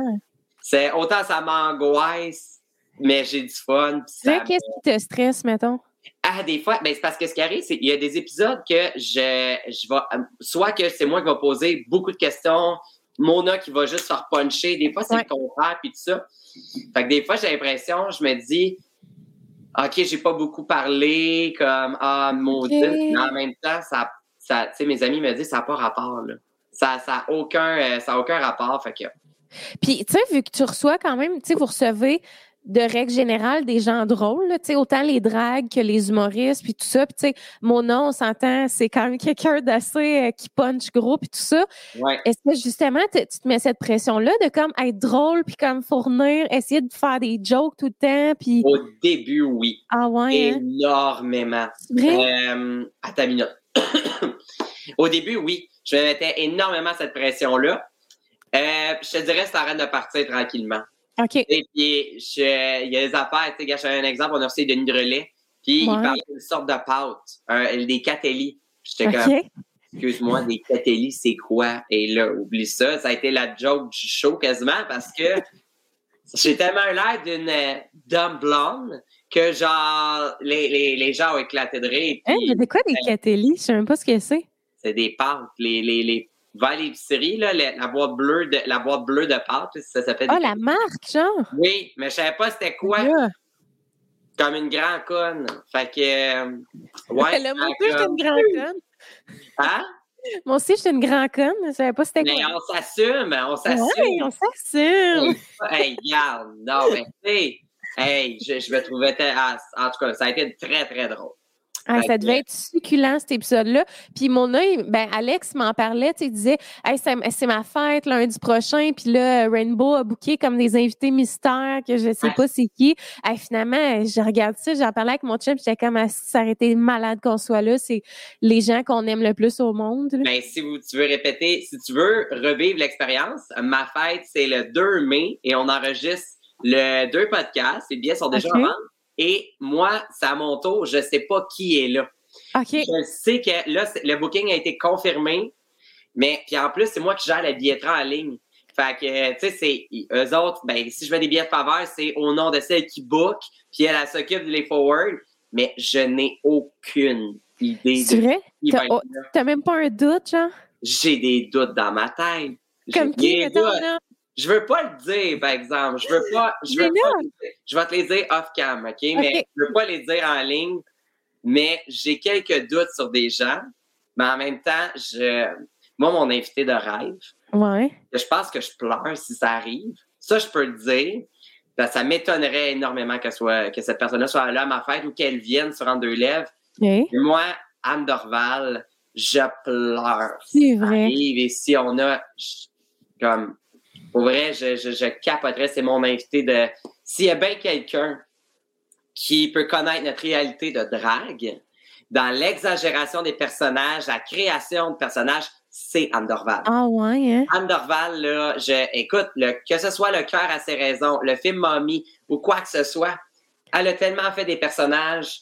S2: c'est autant ça m'angoisse, mais j'ai du fun. puis
S1: Tu sais,
S2: ça-
S1: Qu'est-ce qui te stresse, mettons?
S2: Ah, des fois, ben, c'est parce que ce qui arrive, c'est qu'il y a des épisodes que je, je vais, soit que c'est moi qui vais poser beaucoup de questions, Mona qui va juste faire puncher, des fois c'est
S1: Ouais.
S2: le contraire, puis tout ça. Fait que des fois, j'ai l'impression, je me dis, OK, j'ai pas beaucoup parlé, comme, ah, maudit. Mais en même temps, ça, ça tu sais, mes amis me disent, ça n'a pas rapport, là. Ça, ça a aucun, euh, ça a aucun rapport, fait que.
S1: Puis, tu sais, vu que tu reçois quand même, tu sais, vous recevez de règle générale des gens drôles, tu sais, autant les dragues que les humoristes, puis tout ça. Puis tu sais, Mona, on s'entend, c'est quand même quelqu'un d'assez euh, qui punch gros, puis tout ça.
S2: Ouais.
S1: Est-ce que justement, tu te mets cette pression-là de comme être drôle, puis comme fournir, essayer de faire des jokes tout le temps, puis...
S2: Au début, oui.
S1: Ah ouais, hein?
S2: Énormément.
S1: Vrai?
S2: Euh, à ta minute. Au début, oui. Je me mettais énormément cette pression-là. Euh, je te dirais, c'est en train de partir tranquillement.
S1: OK.
S2: Et puis, je- il y a des affaires, tu sais, je un exemple, on a reçu Denis Drolet, puis
S1: Ouais.
S2: il parlait d'une sorte de pâte, un- des catelli. J'étais comme,
S1: OK.
S2: excuse-moi, des catelli, c'est quoi? Et là, oublie ça, ça a été la joke du show quasiment parce que j'ai tellement l'air d'une euh, dumb blonde que genre, les, les, les gens ont éclaté de rire.
S1: Hein,
S2: puis
S1: mais de quoi des catélies? Je sais même pas ce que c'est.
S2: C'est des pâtes, les, les, les, vers l'épicerie, là, la, boîte bleue de, la boîte bleue de pâtes, ça s'appelle
S1: Ah,
S2: des-
S1: la marque, genre?
S2: Oui, mais je savais pas c'était quoi. Comme une grande conne. Fait que, euh, ouais.
S1: Là, moi aussi, j'étais une grande conne.
S2: Hein?
S1: Moi aussi, j'étais une grande conne. Je savais pas c'était
S2: Mais
S1: quoi.
S2: on s'assume, on s'assume.
S1: on s'assume.
S2: Hey, regarde, non, mais tu sais, hey, je, je me trouvais, ah, en tout cas, ça a été très, très drôle.
S1: Ah, ça devait être succulent, cet épisode-là. Puis mon œil, ben Alex m'en parlait, il disait hey, c'est c'est ma fête lundi prochain, puis là, Rainbow a booké comme des invités mystères que je sais
S2: Ouais.
S1: pas c'est qui. Hey, finalement, je regarde ça, j'en parlais avec mon chum, j'étais comme Ah, ça aurait été malade qu'on soit là. C'est les gens qu'on aime le plus au monde.
S2: Ben, si vous, tu veux répéter, si tu veux revivre l'expérience, ma fête, c'est le 2 mai et on enregistre le deux podcasts. Les billets sont déjà
S1: Ok.
S2: en vente. Et moi, c'est à mon tour, je sais pas qui est là. Je sais que là, le booking a été confirmé, mais puis en plus, c'est moi qui gère la billetterie en ligne. Fait que, tu sais, c'est eux autres, ben, si je mets des billets de faveur, c'est au nom de celle qui book, puis elle, elle s'occupe de les forward, mais je n'ai aucune idée
S1: C'est vrai? T'as oh, même pas un doute, genre?
S2: J'ai des doutes dans ma tête.
S1: Comme qui,
S2: des
S1: mettons,
S2: doutes.
S1: là?
S2: Je veux pas le dire, par exemple. Je veux pas, je veux pas le dire. Je vais te les dire off cam, OK? Mais je veux pas les dire en ligne. Mais j'ai quelques doutes sur des gens. Mais en même temps, je, moi, mon invité de rêve,
S1: Ouais.
S2: je pense que je pleure si ça arrive. Ça, je peux le dire. Ben, ça m'étonnerait énormément que, soit, que cette personne-là soit là à ma fête ou qu'elle vienne sur en deux lèvres. Moi, Anne Dorval, je pleure.
S1: C'est
S2: Ça
S1: vrai.
S2: arrive et si on a je- comme pour vrai, je, je, je capoterais, c'est mon invité de s'il y a bien quelqu'un qui peut connaître notre réalité de drague, dans l'exagération des personnages, la création de personnages, c'est Anne Dorval.
S1: Ah ouais, hein?
S2: Anne Dorval, là, je, écoute, le, que ce soit Le cœur à ses raisons, le film Mommy ou quoi que ce soit, elle a tellement fait des personnages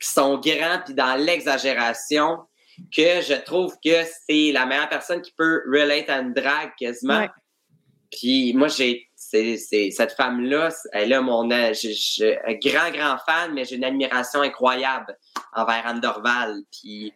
S2: qui sont grands puis dans l'exagération que je trouve que c'est la meilleure personne qui peut relate à une drague quasiment.
S1: Ouais.
S2: Puis moi, j'ai cette femme-là, elle a mon euh, je, je- un grand, grand fan, mais j'ai une admiration incroyable envers Anne Dorval. Puis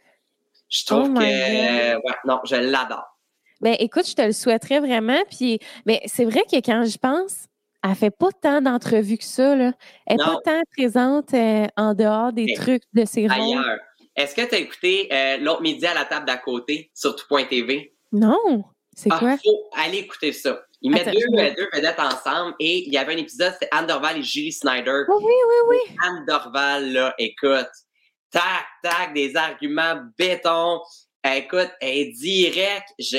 S2: je trouve
S1: Oh my
S2: que euh, ouais, non, je l'adore.
S1: Ben, écoute, je te le souhaiterais vraiment. Puis, mais c'est vrai que quand je pense, elle fait pas tant d'entrevues que ça, là. Elle est
S2: Non.
S1: pas tant présente euh, en dehors des
S2: Mais
S1: trucs de ses rôles.
S2: ailleurs. Est-ce que tu as écouté euh, l'autre midi à la table d'à côté sur tout.tv?
S1: Non. C'est
S2: Ah,
S1: quoi?
S2: faut aller écouter ça. Ils mettent deux, deux vedettes ensemble et il y avait un épisode, c'était Anne Dorval et Julie Snyder.
S1: Oh, oui, oui, oui.
S2: Anne Dorval, là, écoute, tac, tac, des arguments béton. Écoute, elle est directe. Je,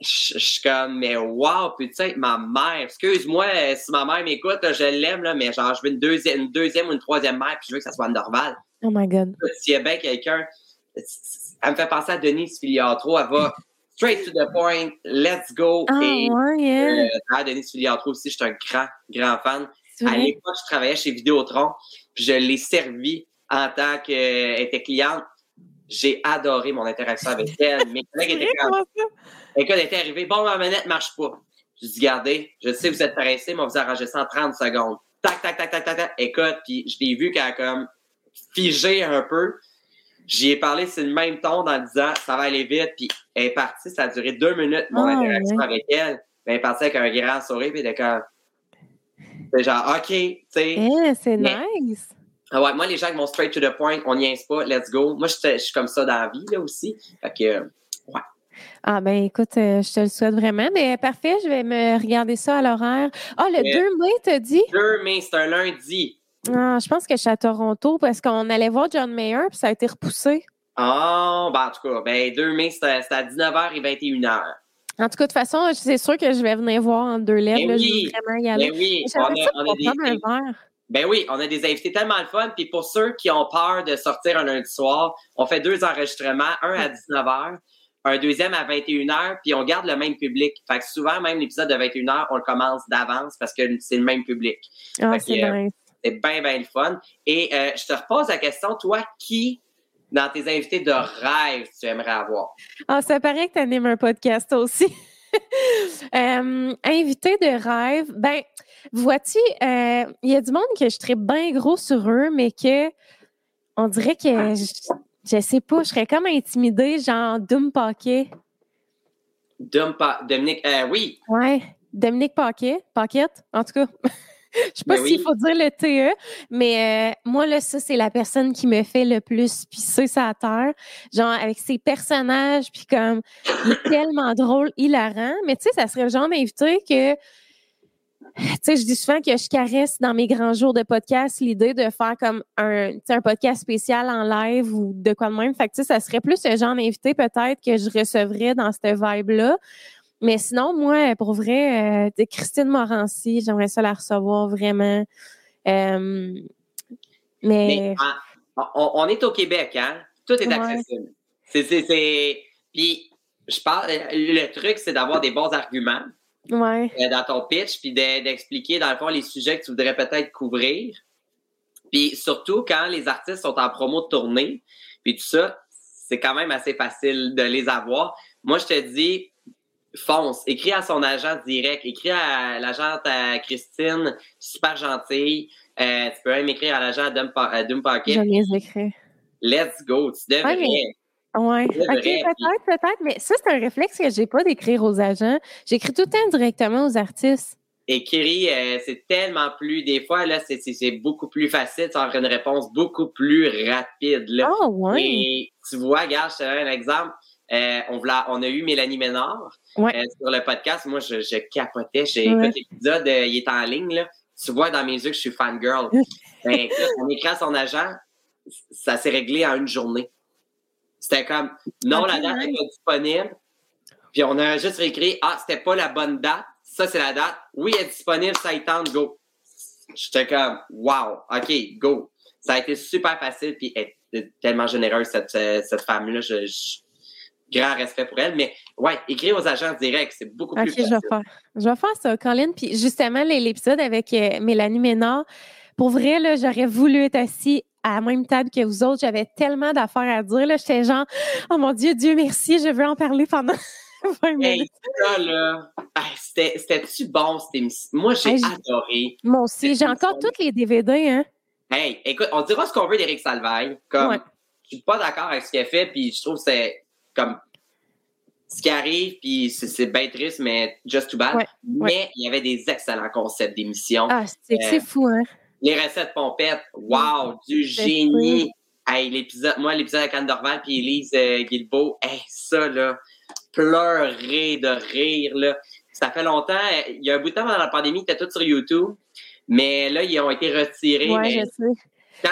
S2: je, je suis comme, mais wow, putain, ma mère? Excuse-moi euh, si ma mère m'écoute, je l'aime, là, mais genre, je veux une deuxième, une deuxième ou une troisième mère, puis je veux que ça soit Anne Dorval.
S1: Oh my God.
S2: S'il y a bien quelqu'un, elle me fait penser à Denise Filiatro, elle va straight to the point, let's go.
S1: Ah,
S2: et
S1: ouais, hein?
S2: euh, Filiatro aussi, je suis un grand, grand fan. À l'époque, je travaillais chez Vidéotron, puis je l'ai servi en tant qu'elle était cliente. J'ai adoré mon interaction avec elle. Mes collègues étaient comme, elle était arrivée, bon, ma manette marche pas. Je dis, gardez, je sais que vous êtes pressé, mais on vous arranger ça en 30 secondes. Tac, tac, tac, tac, tac, tac. Écoute, puis je l'ai vu qu'elle a comme figé un peu. J'y ai parlé sur le même ton en disant, ça va aller vite, puis elle est partie, ça a duré deux minutes, mon
S1: Ah,
S2: interaction
S1: ouais.
S2: avec elle. Mais elle est partie avec un grand sourire, puis elle était comme, c'est genre, OK, tu sais.
S1: Eh, c'est
S2: Mais-
S1: nice.
S2: Ah ouais, moi, les gens qui vont straight to the point, on n'y est pas, let's go. Moi, je suis comme ça dans la vie, là, aussi. Fait que, euh,
S1: Ah ben écoute, euh, je te le souhaite vraiment. Mais parfait, je vais me regarder ça à l'horaire. Ah, le 2 mai, t'as dit?
S2: 2 mai, c'est un lundi.
S1: Ah, je pense que je suis à Toronto parce qu'on allait voir John Mayer puis ça a été repoussé.
S2: Ah, ben en tout cas, ben 2 mai, c'est à, c'est à 19h et 21h.
S1: En tout cas, de toute façon, c'est sûr que je vais venir voir en deux lèvres.
S2: Ben
S1: là,
S2: oui,
S1: je veux vraiment y aller.
S2: Ben oui, on a, on des,
S1: un
S2: ben oui, on a des invités tellement le fun. Puis pour ceux qui ont peur de sortir un lundi soir, on fait deux enregistrements, un à 19h, un deuxième à 21h, puis on garde le même public. Fait que souvent, même l'épisode de 21h, on le commence d'avance parce que c'est le même public.
S1: Ah, c'est
S2: euh,
S1: nice.
S2: C'est bien, bien le fun. Et euh, je te repose la question, toi, qui, dans tes invités de rêve, tu aimerais avoir?
S1: Ah, ça paraît que tu animes un podcast aussi. Euh, invité de rêve, ben, vois-tu, euh, il y a du monde que je serais bien gros sur eux, mais que on dirait que je, je sais pas, je serais comme intimidée, genre Doom Paquet.
S2: Dom Pa- Dominique, euh, oui,
S1: Ouais, Dominique Paquet, Paquette, en tout cas. Je sais pas
S2: Ben
S1: s'il
S2: oui.
S1: faut dire le TE, mais euh, moi, là, ça, c'est la personne qui me fait le plus pisser sa terre. Genre, avec ses personnages, puis comme, il est tellement drôle, hilarant. Mais tu sais, ça serait le genre d'invité que, tu sais, je dis souvent que je caresse dans mes grands jours de podcast l'idée de faire comme un, podcast spécial en live ou de quoi de même. Fait que, tu sais, ça serait plus ce genre d'invité peut-être que je recevrais dans cette vibe-là. Mais sinon, moi, pour vrai, euh, de Christine Morancy, j'aimerais ça la recevoir vraiment. Euh, mais,
S2: mais en- on, on est au Québec, hein? Tout est
S1: Ouais.
S2: accessible. C'est, c'est, c'est... Puis, je parle, le truc, c'est d'avoir des bons arguments
S1: ouais.
S2: euh, dans ton pitch, puis de- d'expliquer, dans le fond, les sujets que tu voudrais peut-être couvrir. Puis surtout, quand les artistes sont en promo de tournée, puis tout ça, c'est quand même assez facile de les avoir. Moi, je te dis, fonce, écris à son agent direct, écris à l'agente à Christine, super gentille. Euh, tu peux même écrire à l'agent à à Dum Pocket.
S1: J'aime les écrire.
S2: Let's go, tu devrais.
S1: Ouais, mais- Ouais.
S2: C'est
S1: OK,
S2: vrai,
S1: peut-être, peut-être. Mais ça, c'est un réflexe que j'ai pas d'écrire aux agents. J'écris tout le temps directement aux artistes.
S2: Écris, euh, c'est tellement plus. Des fois, là, c'est, beaucoup plus facile. Tu auras une réponse beaucoup plus rapide. Là.
S1: Ah, ouais.
S2: Et tu vois, regarde, je te donne un exemple. Euh, on, voulait- on a eu Mélanie Ménard
S1: Ouais.
S2: euh, sur le podcast. Moi, je, je capotais. J'ai
S1: Ouais.
S2: écouté l'épisode, euh, il est en ligne. Là. Tu vois dans mes yeux que je suis fangirl. ben, on écrit à son agent, ça s'est réglé en une journée. C'était comme, non, la date n'est pas disponible. Puis on a juste réécrit, ah, c'était pas la bonne date. Ça, c'est la date. Oui, elle est disponible, ça y tente, go. J'étais comme, wow, OK, go. Ça a été super facile, puis elle est tellement généreuse, cette, cette femme-là. Je, je- grand respect pour elle. Mais ouais, écrire aux agents directs, c'est beaucoup
S1: OK,
S2: plus
S1: je
S2: facile.
S1: vais faire. Je vais faire ça, Colin. Puis justement, l'épisode avec euh, Mélanie Ménard, pour vrai, là, j'aurais voulu être assis à la même table que vous autres. J'avais tellement d'affaires à dire. là. J'étais genre, oh mon Dieu, Dieu merci, je veux en parler pendant 20
S2: Hey,
S1: minutes.
S2: ça, là, hey, c'était- c'était-tu bon, cette émission? Moi, j'ai
S1: Hey,
S2: adoré.
S1: Moi aussi, j'ai encore tous les DVD, hein?
S2: Hey, écoute, on dira ce qu'on veut d'Éric Salvaille. Comme,
S1: Ouais.
S2: je suis pas d'accord avec ce qu'il a fait, puis je trouve que c'est comme ce qui arrive, puis c'est bien triste, mais just too bad.
S1: Ouais,
S2: Mais il y avait des excellents concepts d'émission.
S1: Ah, c'est
S2: Euh,
S1: c'est fou, hein?
S2: Les recettes pompettes, wow, du génie. Hey, l'épisode, moi, l'épisode avec Anne Dorval puis Élise euh, Guilbeault, hey, ça, là, pleurer de rire, là. Ça fait longtemps, euh, il y a un bout de temps pendant la pandémie, c'était tout sur YouTube, mais là, ils ont été retirés.
S1: Ouais,
S2: mais
S1: je sais.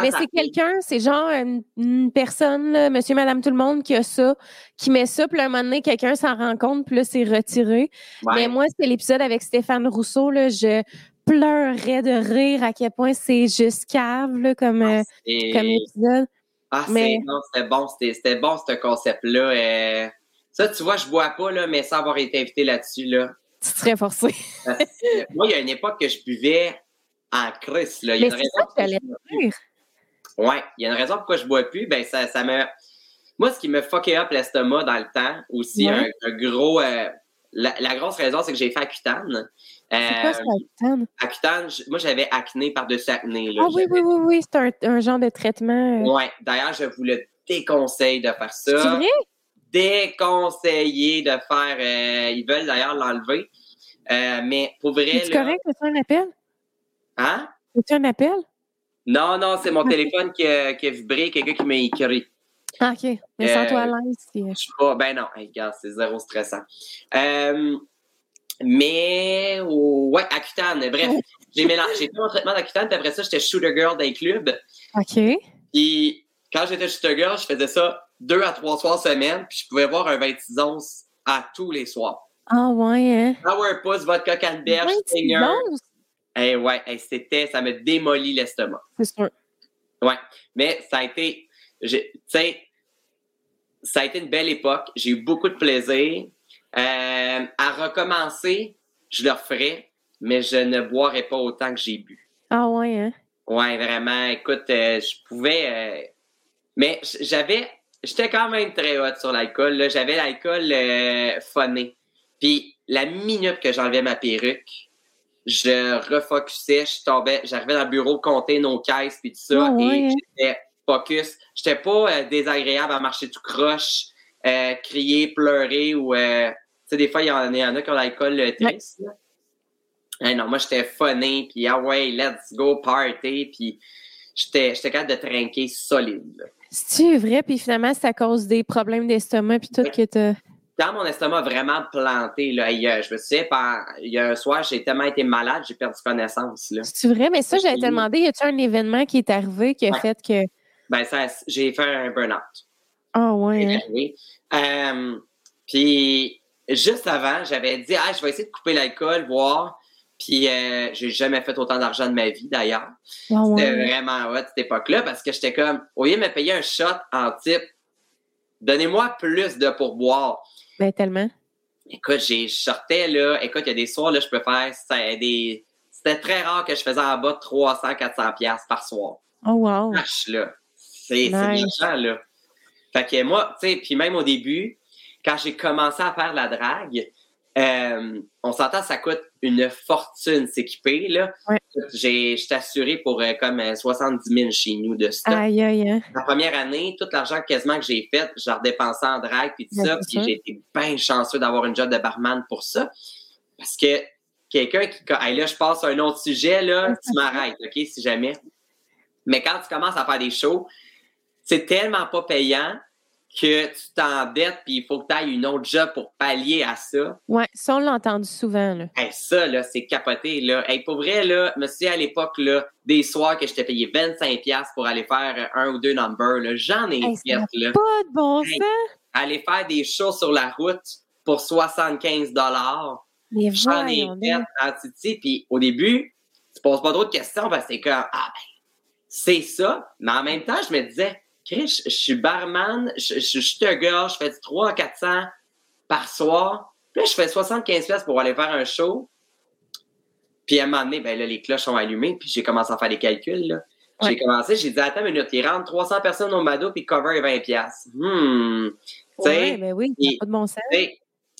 S1: Mais c'est quelqu'un, c'est genre une, une personne, là, monsieur, madame, tout le monde qui a ça, qui met ça, puis là, un moment donné, quelqu'un s'en rend compte, puis là, c'est retiré.
S2: Ouais.
S1: Mais moi, c'était l'épisode avec Stéphane Rousseau, là, je pleurais de rire à quel point c'est juste cave, là, comme, euh,
S2: Et-
S1: comme épisode.
S2: Ah,
S1: Mais-
S2: c'était bon, c'était c'était bon ce concept-là. euh. Ça, tu vois, je bois pas, là, mais sans avoir été invité là-dessus, là.
S1: Tu serais forcé.
S2: Moi, il y a une époque que je buvais en crusse, là. Il y a une raison
S1: que
S2: je
S1: dire.
S2: Ouais, il y a une raison pourquoi je bois plus. Ben, ça, ça me. Moi, ce qui me fuckait up l'estomac dans le temps, aussi,
S1: Ouais.
S2: un, un gros. euh, la, la grosse raison, c'est que j'ai fait Accutane.
S1: C'est quoi
S2: Euh,
S1: ça?
S2: Accutane, moi, j'avais acné par-dessus acné. Là.
S1: Ah oui, oui, oui, oui, c'est un, un genre de traitement. euh.
S2: Ouais, d'ailleurs, je vous le déconseille de faire ça.
S1: C'est vrai?
S2: déconseillé de faire. euh, ils veulent d'ailleurs l'enlever. Mais pour vrai.
S1: C'est correct? C'est un appel?
S2: Hein?
S1: C'est un appel?
S2: Non, non, c'est mon téléphone qui a, qui a vibré, quelqu'un qui m'a écrit.
S1: Ah, OK. Mais sans toi à l'aise.
S2: Je suis pas. Ben non, regarde, c'est zéro stressant. mais, ouais, Accutane. Bref, j'ai mélangé. Fait mon traitement d'Accutane, puis après ça, j'étais shooter girl dans les clubs.
S1: OK.
S2: Puis, quand j'étais shooter girl, je faisais ça deux à trois soirs semaine, puis je pouvais voir un 26 onces à tous les soirs.
S1: Ah ouais, hein?
S2: Power Puss, vodka canneberge, Stinger. Ouais, c'était, ça me démolit l'estomac.
S1: C'est sûr.
S2: Ouais, mais ça a été, tu sais, ça a été une belle époque. J'ai eu beaucoup de plaisir. Euh, à recommencer, je le referais, mais je ne boirais pas autant que j'ai bu.
S1: Ah ouais, hein?
S2: Ouais, vraiment. Écoute, euh, je pouvais, euh, mais j'avais, j'étais quand même très hot sur l'alcool. J'avais l'alcool phoné. Puis la minute que j'enlevais ma perruque, je refocusais, je tombais, j'arrivais dans le bureau, compter nos caisses puis tout ça, ah et j'étais focus. J'étais pas euh, désagréable à marcher tout croche, euh, crier, pleurer ou euh, tu sais des fois il y, en a qui ont l'alcool triste. non, moi j'étais funné puis ah ouais, let's go party puis j'étais j'étais capable de trinquer solide.
S1: C'est vrai puis finalement c'est à cause des problèmes d'estomac puis tout que t'as
S2: quand mon estomac vraiment planté, là, je me souviens, il y a un soir, j'ai tellement été malade, j'ai perdu connaissance.
S1: C'est vrai, mais ça, j'allais te demander, y a-t-il un événement qui est arrivé qui a fait que.
S2: Ben, ça, j'ai fait un burn-out.
S1: Ah, ouais.
S2: Hein? Euh, puis, juste avant, j'avais dit, ah, je vais essayer de couper l'alcool, voir. Puis, euh, j'ai jamais fait autant d'argent de ma vie, d'ailleurs.
S1: Ah,
S2: C'était vraiment hot, cette époque-là, parce que j'étais comme, au lieu de me payer un shot en type, donnez-moi plus de pourboire.
S1: Ben, tellement.
S2: Écoute, j'ai sortais, là. Écoute, il y a des soirs, là, je peux faire des. C'était très rare que je faisais en bas de 300, 400 pièces par soir.
S1: Oh, wow.
S2: là. C'est nice. là. Fait que moi, tu sais, puis même au début, quand j'ai commencé à faire la drague, euh, on s'entend, ça coûte une fortune s'équiper. Là.
S1: Ouais.
S2: J'ai, j'étais assuré pour euh, comme 70 euh, 000 chez nous de stock.
S1: Aïe, aïe, aïe.
S2: La première année, tout l'argent quasiment que j'ai fait, j'ai redépensé en drague puis tout ça. Puis j'ai été bien chanceux d'avoir une job de barman pour ça. Parce que quelqu'un qui. Hey, là, je passe à un autre sujet, là, tu m'arrêtes, OK, si jamais. Mais quand tu commences à faire des shows, c'est tellement pas payant que tu t'endettes puis il faut que tu ailles une autre job pour pallier à ça.
S1: Ouais, ça, on l'a entendu souvent. Là.
S2: ça, là, c'est capoté. Là. pour vrai, là, me suis à l'époque, là, des soirs que je t'ai payé 25$ pour aller faire un ou deux numbers, j'en ai
S1: fait, là. Pas de bon sens.
S2: Aller faire des shows sur la route pour 75$. J'en ai fait Puis au début, tu poses pas d'autres questions parce que c'est comme, ah ben, c'est ça. Mais en même temps, je me disais, Chris, je, suis barman, je, suis un gars, je fais du 300 400 par soir. Puis là, je fais 75 pièces pour aller faire un show. Puis à un moment donné, ben là, les cloches sont allumées, puis j'ai commencé à faire des calculs. J'ai commencé, j'ai dit, attends une minute, il rentre 300 personnes au Mado, puis cover est 20 pièces. Hmm.
S1: Ouais, ben oui, pas de bon sens.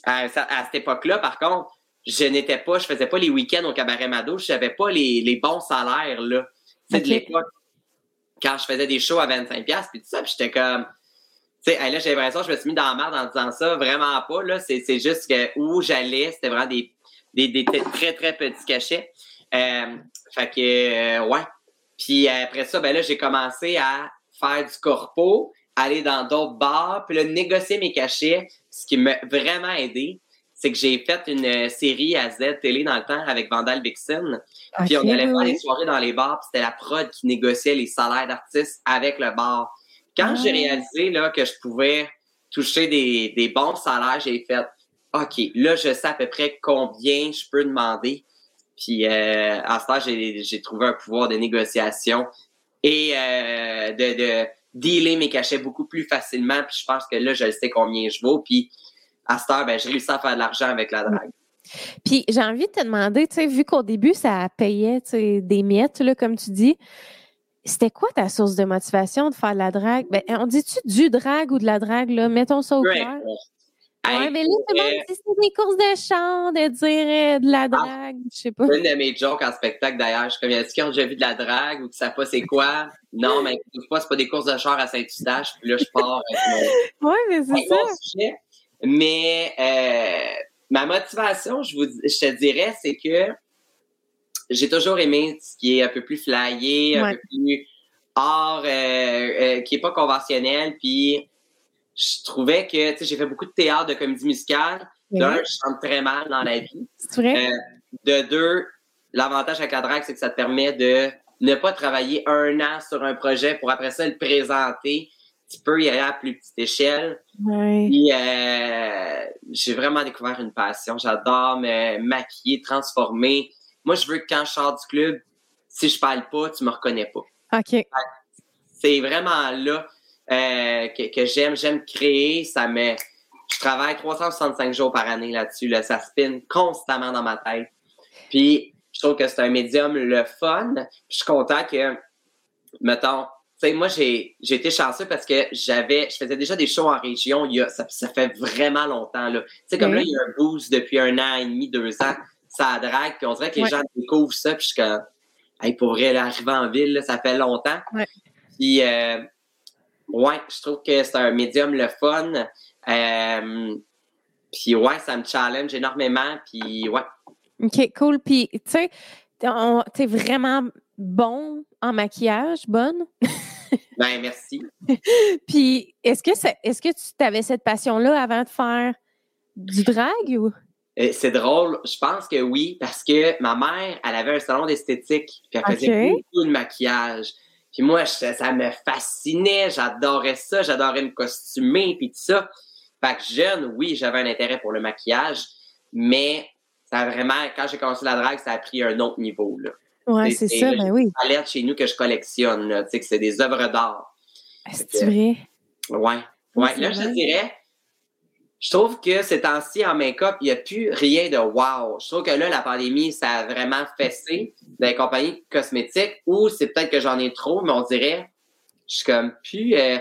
S2: À, à, cette époque-là, par contre, je n'étais pas, je faisais pas les week-ends au cabaret Mado, je n'avais pas les, les, bons salaires, là. C'est de l'époque quand je faisais des shows à 25$, puis tout ça, puis j'étais comme. Tu sais, là, j'ai l'impression que je me suis mis dans la merde en disant ça. Vraiment pas, là. C'est, juste que où j'allais, c'était vraiment des, très, très petits cachets. Euh, fait que, euh, ouais. Puis après ça, ben là, j'ai commencé à faire du corpo, aller dans d'autres bars, puis là, négocier mes cachets, ce qui m'a vraiment aidé c'est que j'ai fait une euh, série à Z télé dans le temps avec Vandal Vixen. Puis on allait faire des soirées dans les bars, puis c'était la prod qui négociait les salaires d'artistes avec le bar. Quand j'ai ah. réalisé là, que je pouvais toucher des, des bons salaires, j'ai fait OK, là, je sais à peu près combien je peux demander. Puis euh, à ce temps, j'ai trouvé un pouvoir de négociation et euh, de, de dealer mes cachets beaucoup plus facilement. Puis je pense que là, je sais combien je vaux. Puis à cette heure, ben, je réussis à faire de l'argent avec la drague.
S1: Puis j'ai envie de te demander, tu sais, vu qu'au début, ça payait des miettes, là, comme tu dis, c'était quoi ta source de motivation de faire de la drague? Ben, on dit-tu du drague ou de la drague, là? Mettons ça au clair. Ouais, mais là, tout le monde dit c'est des courses de chant, de dire euh, de la ah, drague, je sais pas.
S2: Une de mes jokes en spectacle d'ailleurs, je suis comme, est-ce qu'ils ont déjà vu de la drague ou que ça pas c'est quoi? Non, mais fois, c'est pas des courses de char à Saint-Eustache, puis là, je pars avec
S1: mon... Ouais, mais c'est ça.
S2: Mais euh, ma motivation, je, vous, je te dirais, c'est que j'ai toujours aimé ce qui est un peu plus flyé, un peu plus art qui est pas conventionnel. Puis je trouvais que, tu sais, j'ai fait beaucoup de théâtre, de comédie musicale. D'un, je chante très mal dans la vie.
S1: C'est vrai?
S2: de deux, l'avantage avec la drague, c'est que ça te permet de ne pas travailler un an sur un projet pour après ça le présenter. Tu peux y aller à plus petite échelle. Puis, euh, j'ai vraiment découvert une passion. J'adore me maquiller, transformer. Moi, je veux que quand je sors du club, si je parle pas, tu me reconnais pas.
S1: OK.
S2: C'est vraiment là euh, que, que j'aime. J'aime créer. Ça me... Je travaille 365 jours par année là-dessus. Là. Ça spinne constamment dans ma tête. Puis, je trouve que c'est un médium le fun. je suis content que, mettons, sais, moi, j'ai, j'ai été chanceux parce que j'avais, je faisais déjà des shows en région il y a, ça, ça fait vraiment longtemps, là. Tu sais, comme là, il y a un boost depuis un an et demi, deux ans, ça drague, puis on dirait que les gens découvrent ça, puis je suis comme, hey, pour vrai, arriver en ville, là, ça fait longtemps.
S1: Ouais.
S2: Puis, euh, ouais, je trouve que c'est un médium le fun. Euh, puis, ouais, ça me challenge énormément, puis, ouais.
S1: OK, cool. Puis, tu sais, t'es vraiment bon en maquillage, bonne?
S2: ben, merci.
S1: Puis, est-ce que, est-ce que tu avais cette passion-là avant de faire du drag ou?
S2: Euh, c'est drôle, je pense que oui, parce que ma mère, elle avait un salon d'esthétique, puis elle faisait beaucoup de maquillage. Puis moi, ça me fascinait, j'adorais ça, j'adorais me costumer, puis tout ça. Fait que jeune, oui, j'avais un intérêt pour le maquillage, mais ça a vraiment, quand j'ai commencé la drague, ça a pris un autre niveau. Là.
S1: Ouais, c'est ça, ben oui.
S2: alerte chez nous que je collectionne, tu sais, que c'est des œuvres d'art.
S1: C'est vrai?
S2: Ouais. Ouais, là, je dirais, je trouve que ces temps-ci, en make-up, il n'y a plus rien de wow. Je trouve que là, la pandémie, ça a vraiment fessé dans les compagnies cosmétiques ou c'est peut-être que j'en ai trop, mais on dirait, je suis comme plus, euh,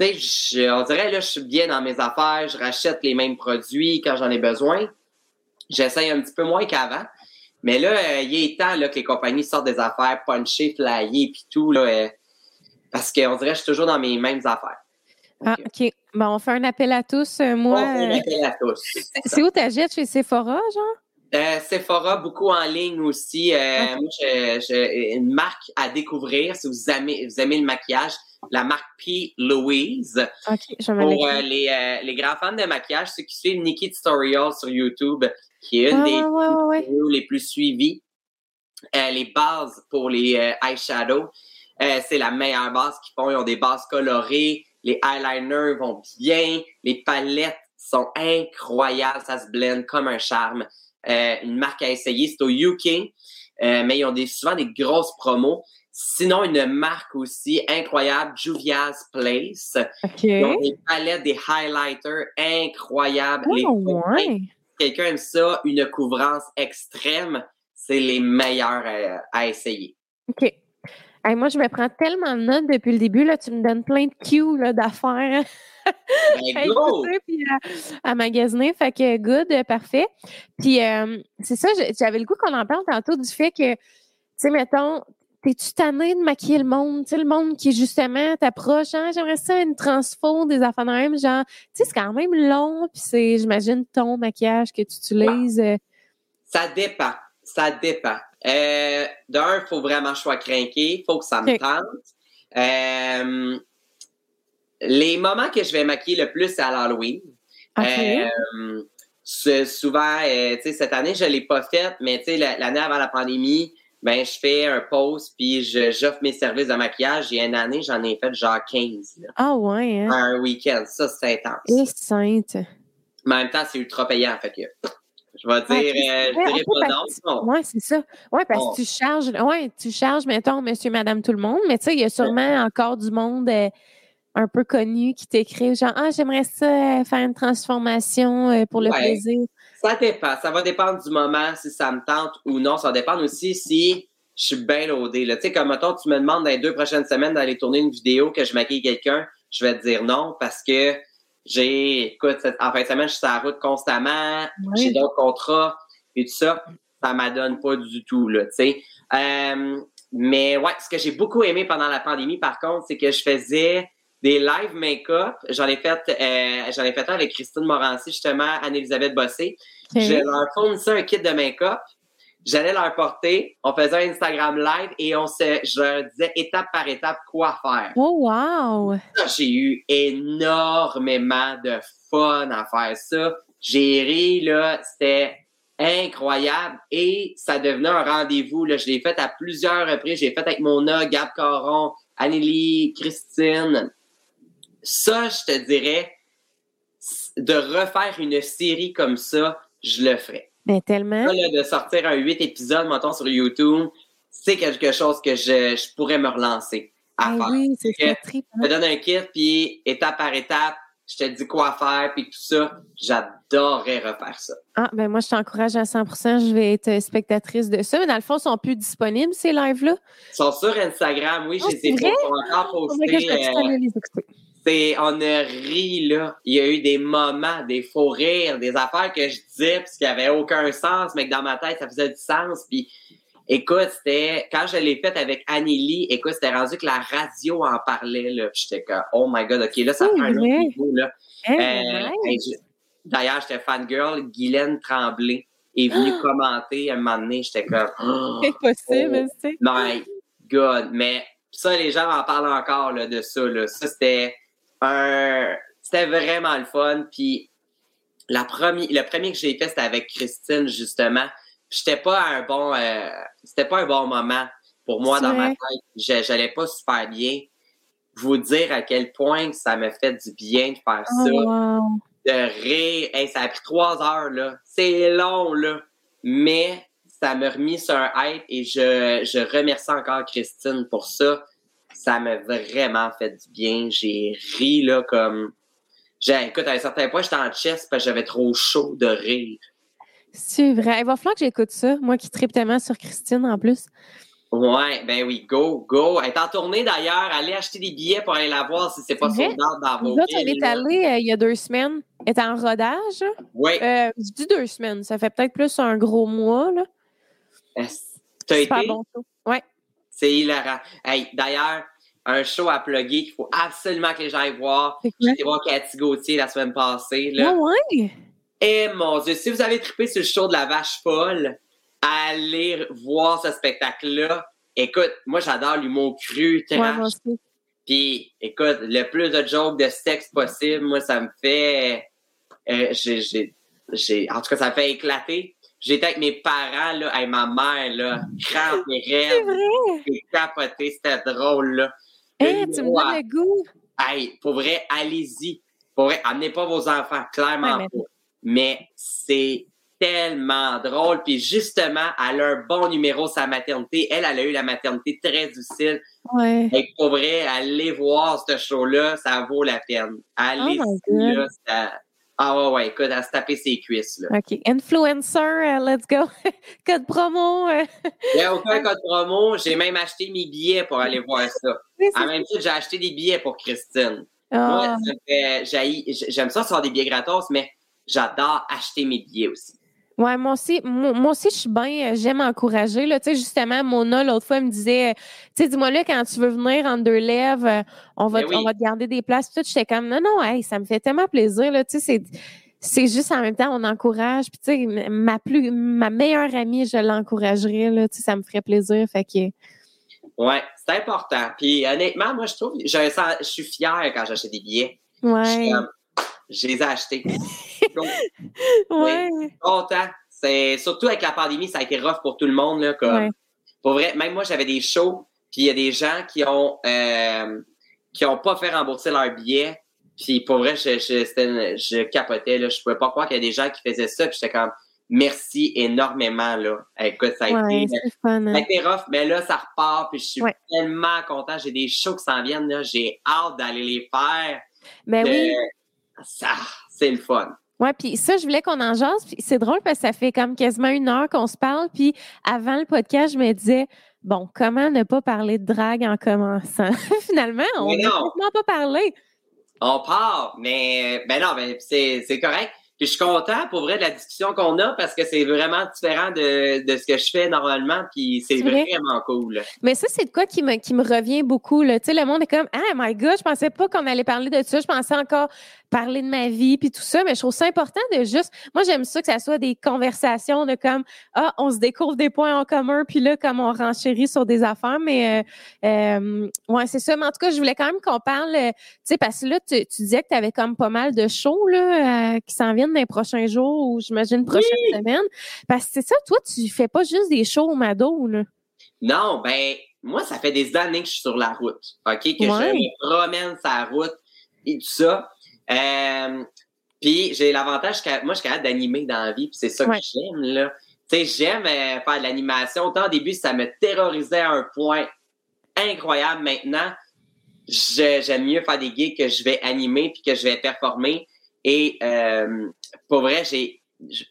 S2: tu sais, on dirait, là, je suis bien dans mes affaires, je rachète les mêmes produits quand j'en ai besoin. J'essaye un petit peu moins qu'avant. Mais là, euh, il est temps là, que les compagnies sortent des affaires punchées, flyées, puis tout, là, euh, parce qu'on dirait que je suis toujours dans mes mêmes affaires.
S1: Ah, OK. Bon, on fait un appel à tous. Euh, moi,
S2: on fait un appel à tous.
S1: C'est où t'achètes? Chez Sephora, genre?
S2: Sephora, beaucoup en ligne aussi. Moi, j'ai une marque à découvrir si vous aimez, vous aimez le maquillage. La marque P. Louise.
S1: OK, je
S2: Pour les, les grands fans de maquillage, ceux qui suivent Nikki Tutorial sur YouTube, qui est une des vidéos les plus suivies. Euh, les bases pour les euh, eyeshadows, euh, c'est la meilleure base qu'ils font. Ils ont des bases colorées, les eyeliners vont bien, les palettes sont incroyables, ça se blende comme un charme. une marque à essayer, c'est au UK, mais ils ont des, souvent des grosses promos. Sinon, une marque aussi incroyable, Juvia's Place. Ils ont des palettes, des highlighters incroyables.
S1: Oh, ouais
S2: quelqu'un aime ça, une couvrance extrême, c'est les meilleurs à, essayer.
S1: OK. moi, je me prends tellement de notes depuis le début. Là, tu me donnes plein de cues d'affaires
S2: ben,
S1: à, magasiner. Fait que good, parfait. Puis euh, c'est ça, j'avais le goût qu'on en parle tantôt du fait que, tu sais, mettons, T'es-tu tanné de maquiller le monde? Tu sais, le monde qui, justement, t'approche, hein, j'aimerais ça une transfo des affaires de même, genre, tu sais, c'est quand même long, puis c'est, j'imagine, ton maquillage que tu utilises. Euh.
S2: Ça dépend. Ça dépend. Euh, D'un, il faut vraiment que je sois craqué, il faut que ça me tente. Euh, les moments que je vais maquiller le plus, c'est à l'Halloween. Euh, souvent, euh, tu sais, cette année, je ne l'ai pas faite, mais tu sais, l'année avant la pandémie, ben je fais un post puis j'offre mes services de maquillage. Il y a une année, j'en ai fait genre 15.
S1: Ah ouais, hein?
S2: Un week-end. Ça, c'est intense.
S1: Et sainte.
S2: Mais en même temps, c'est ultra payant. Fait que je vais dire, euh, je dirais pas non.
S1: Oui, c'est ça. Oui, parce que tu charges, ouais, tu charges, mettons, monsieur, madame, tout le monde, mais tu sais, il y a sûrement encore du monde euh, un peu connu qui t'écrit genre Ah, j'aimerais ça euh, faire une transformation pour le plaisir.
S2: Ça dépend. Ça va dépendre du moment, si ça me tente ou non. Ça va dépendre aussi si je suis bien loadé. Tu sais, comme mettons, tu me demandes dans les deux prochaines semaines d'aller tourner une vidéo que je maquille quelqu'un, je vais te dire non parce que j'ai, écoute, en fin de semaine, je suis sur la route constamment, j'ai d'autres contrats et tout ça. Ça m'adonne pas du tout, là, tu sais. Euh, mais ouais, ce que j'ai beaucoup aimé pendant la pandémie, par contre, c'est que je faisais des live make-up. J'en ai fait, euh, j'en ai fait un avec Christine Morancy, justement, Anne-Elisabeth Bossé. Je leur fournissais un kit de make-up. j'allais leur porter, on faisait un Instagram live et on se, je leur disais étape par étape quoi faire.
S1: Oh, wow!
S2: J'ai eu énormément de fun à faire ça. J'ai ri, là, c'était incroyable et ça devenait un rendez-vous. Là. Je l'ai fait à plusieurs reprises. J'ai fait avec Mona, Gab Caron, Anneli, Christine. Ça, je te dirais, de refaire une série comme ça, je le ferais.
S1: Mais tellement.
S2: de sortir un huit épisodes, mettons, sur YouTube, c'est quelque chose que je, je pourrais me relancer à
S1: ben
S2: faire.
S1: Oui, c'est ça.
S2: Je te donne un kit, puis étape par étape, je te dis quoi faire, puis tout ça. J'adorerais refaire ça.
S1: Ah, ben moi, je t'encourage à 100% Je vais être spectatrice de ça. Mais dans le fond, ils sont plus disponibles, ces lives-là?
S2: Ils sont sur Instagram, oui.
S1: Oh,
S2: j'ai été encore postés. C'est, on a ri, là. Il y a eu des moments, des faux rires, des affaires que je disais parce qu'il avait aucun sens, mais que dans ma tête, ça faisait du sens. Puis, écoute, c'était, quand je l'ai fait avec Anneli, écoute, c'était rendu que la radio en parlait, là. j'étais comme, oh my god, ok, là, ça fait un autre niveau, là.
S1: Hein,
S2: euh, d'ailleurs, j'étais fangirl, Guylaine Tremblay est venue ah! commenter un moment donné, j'étais comme,
S1: oh, Impossible, oh,
S2: My God, mais ça, les gens en parlent encore, là, de ça, là. Ça, c'était, c'était vraiment le fun. Puis la première, le premier que j'ai fait, c'était avec Christine, justement. J'étais pas un bon, euh, c'était pas un bon moment pour moi dans ma tête. J'allais pas super bien. Vous dire à quel point ça me fait du bien de faire
S1: oh,
S2: ça, de rire. ça a pris trois heures là. C'est long là, mais ça m'a remis sur un hype et je, je remercie encore Christine pour ça ça m'a vraiment fait du bien. J'ai ri, là, comme. J'ai, écoute, à un certain point, j'étais en chest parce que j'avais trop chaud de rire.
S1: C'est vrai. Il va falloir que j'écoute ça. Moi qui tripe tellement sur Christine en plus.
S2: Ouais, ben oui, go, go. Elle est en tournée d'ailleurs. Allez acheter des billets pour aller la voir si c'est pas son dans vos
S1: Là, elle est allée euh, il y a deux semaines. Elle est en rodage.
S2: Oui.
S1: Euh, je dis deux semaines. Ça fait peut-être plus un gros mois, là.
S2: C'est été?
S1: bon.
S2: C'est hilarant. Hey, d'ailleurs, un show à plugger qu'il faut absolument que les gens aillent voir. J'ai été voir Cathy Gauthier la semaine passée. Là.
S1: Ah ouais?
S2: Et eh, mon Dieu, si vous avez trippé sur le show de la vache folle, allez voir ce spectacle-là. Écoute, moi j'adore l'humour cru,
S1: trash.
S2: Puis, écoute, le plus de jokes de sexe possible, moi, ça me fait. Euh, j'ai, j'ai, en tout cas, ça me fait éclater. J'étais avec mes parents, là, avec ma mère, là, crampe mes rêves. J'ai capoté, c'était drôle, là.
S1: Hey, tu me donnes le goût.
S2: Hey, pour vrai, allez-y. Pour vrai, amenez pas vos enfants, clairement mais... pas. Mais c'est tellement drôle. Puis justement, elle a un bon numéro sa maternité. Elle, elle a eu la maternité très difficile.
S1: Ouais.
S2: Et pour vrai, allez voir ce show-là, ça vaut la peine. Oh là, ça, ah ouais, ouais, écoute, à se taper ses cuisses. Là.
S1: OK. Influencer, uh, let's go. code promo.
S2: Il n'y a aucun code promo. J'ai même acheté mes billets pour aller voir ça. en même temps, j'ai acheté des billets pour Christine. Oh. Moi, j'aime ça faire des billets gratos, mais j'adore acheter mes billets aussi.
S1: Ouais, moi aussi, moi, aussi, je suis bien, euh, j'aime encourager. Là. Tu sais, justement, Mona, l'autre fois, elle me disait, tu sais, dis-moi là, quand tu veux venir en deux lèvres, euh, on va, ben on va te garder des places. Puis tout, j'étais comme, non, non, hey, ça me fait tellement plaisir. Là. Tu sais, c'est, c'est juste en même temps, on encourage. Puis, tu sais, ma plus, ma meilleure amie, je l'encouragerais. Là, tu sais, ça me ferait plaisir. Fait que.
S2: Ouais, c'est important. Puis, honnêtement, moi, je trouve, je, je suis fière quand j'achète des billets.
S1: Ouais.
S2: Je les ai achetés.
S1: ouais.
S2: Content. C'est, surtout avec la pandémie, ça a été rough pour tout le monde. Là, comme, Pour vrai, même moi, j'avais des shows, puis il y a des gens qui ont euh, qui ont pas fait rembourser leur billet. Puis pour vrai, je, je, je capotais. Là. Je pouvais pas croire qu'il y a des gens qui faisaient ça. Puis j'étais comme merci énormément. Là. Écoute, ça a été,
S1: fun,
S2: hein. rough, mais là, ça repart. Puis je suis tellement content. J'ai des shows qui s'en viennent. Là. J'ai hâte d'aller les faire.
S1: Mais ben oui
S2: ça, c'est le fun.
S1: Oui, puis ça, je voulais qu'on en jase. Puis c'est drôle parce que ça fait comme quasiment une heure qu'on se parle. Puis avant le podcast, je me disais, bon, comment ne pas parler de drague en commençant? Finalement, on n'a pas parlé.
S2: On part, mais ben non, ben c'est correct. Puis je suis content pour vrai de la discussion qu'on a parce que c'est vraiment différent de, de ce que je fais normalement. Puis c'est vraiment cool.
S1: Mais ça, c'est de quoi qui me, qui me revient beaucoup. Là. Tu sais, le monde est comme Ah my God, je pensais pas qu'on allait parler de ça. Je pensais encore parler de ma vie puis tout ça. Mais je trouve ça important de juste. Moi, j'aime ça que ça soit des conversations de comme Ah, on se découvre des points en commun, puis là, comme on renchérit sur des affaires. Mais euh, euh ouais, c'est ça. Mais en tout cas, je voulais quand même qu'on parle. Euh, tu sais, parce que là, tu, tu disais que tu avais comme pas mal de shows là, euh, qui s'en viennent dans les prochains jours ou j'imagine prochaine semaine. Parce que c'est ça, toi, tu fais pas juste des shows au Mado, là.
S2: Non, ben, moi, ça fait des années que je suis sur la route. OK? Que je me promène sur la route et tout ça. Euh, puis j'ai l'avantage que moi, je suis capable d'animer dans la vie, puis c'est ça que j'aime, là. Tu sais, j'aime euh, faire de l'animation. Autant au début, ça me terrorisait à un point incroyable. Maintenant, j'aime mieux faire des gigs que je vais animer puis que je vais performer. Et euh, pour vrai, j'ai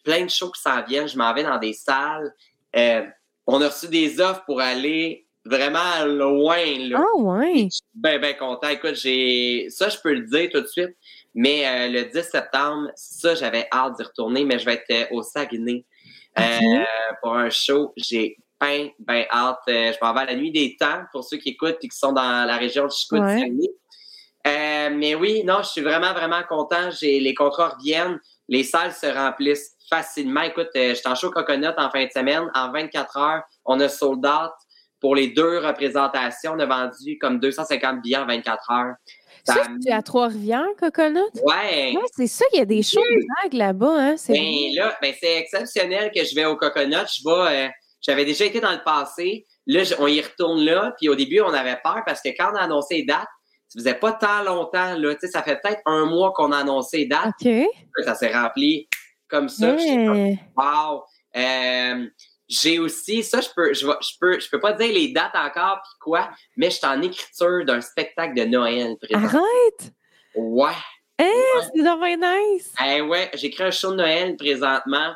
S2: plein de shows qui s'en viennent. Je m'en vais dans des salles. Euh, on a reçu des offres pour aller vraiment loin.
S1: Ah ouais.
S2: Je suis bien, bien content. Écoute, j'ai ça, je peux le dire tout de suite. Mais euh, le 10 septembre, ça, j'avais hâte d'y retourner, mais je vais être euh, au Saguenay pour un show. J'ai bien, bien hâte. je m'en vais à la nuit des temps pour ceux qui écoutent et qui sont dans la région de Chicoutimi. Euh, mais oui, non, je suis vraiment, vraiment content. J'ai, les contrats reviennent, les salles se remplissent facilement. Écoute, euh, j'étais en show Coconut en fin de semaine. En 24 heures, on a sold out pour les deux représentations. On a vendu comme 250 billets en 24 heures.
S1: Ça, c'est à Trois-Rivières, Coconut?
S2: Ouais.
S1: ouais c'est ça, il y a des shows de là-bas. Hein?
S2: C'est ben, là, ben, c'est exceptionnel que je vais au Coconut. Je vais, euh, j'avais déjà été dans le passé. Là, on y retourne là. Puis au début, on avait peur parce que quand on a annoncé les dates, ça faisait pas tant longtemps, là. Ça fait peut-être un mois qu'on a annoncé date.
S1: OK.
S2: Ça s'est rempli comme ça. wow! Euh, j'ai aussi, ça, je peux, je, je, peux, je peux pas dire les dates encore puis quoi, mais je suis en écriture d'un spectacle de Noël
S1: présent. Arrête!
S2: Ouais.
S1: Eh, c'est vraiment nice!
S2: Eh ouais, j'écris un show de Noël présentement.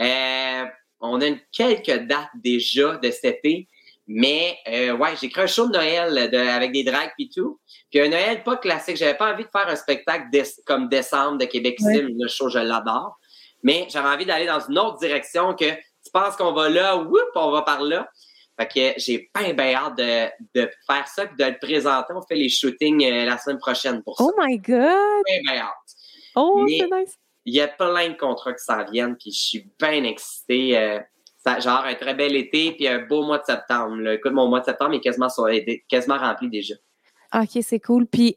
S2: Euh, on a quelques dates déjà de cet été. Mais euh, ouais, j'ai créé un show de Noël de, avec des drags et tout. Puis un Noël pas classique. J'avais pas envie de faire un spectacle comme Décembre de Québec Sim. Le show, je l'adore. Mais j'avais envie d'aller dans une autre direction que tu penses qu'on va là, whoop, on va par là. Fait que j'ai pas bien hâte de, de faire ça et de le présenter. On fait les shootings euh, la semaine prochaine pour ça.
S1: Oh my God!
S2: Bien, bien hâte.
S1: Oh, c'est nice.
S2: Il y a plein de contrats qui s'en viennent, puis je suis bien excité. Euh, genre un très bel été puis un beau mois de septembre. Écoute, mon mois de septembre est quasiment, quasiment rempli déjà.
S1: OK, c'est cool. Puis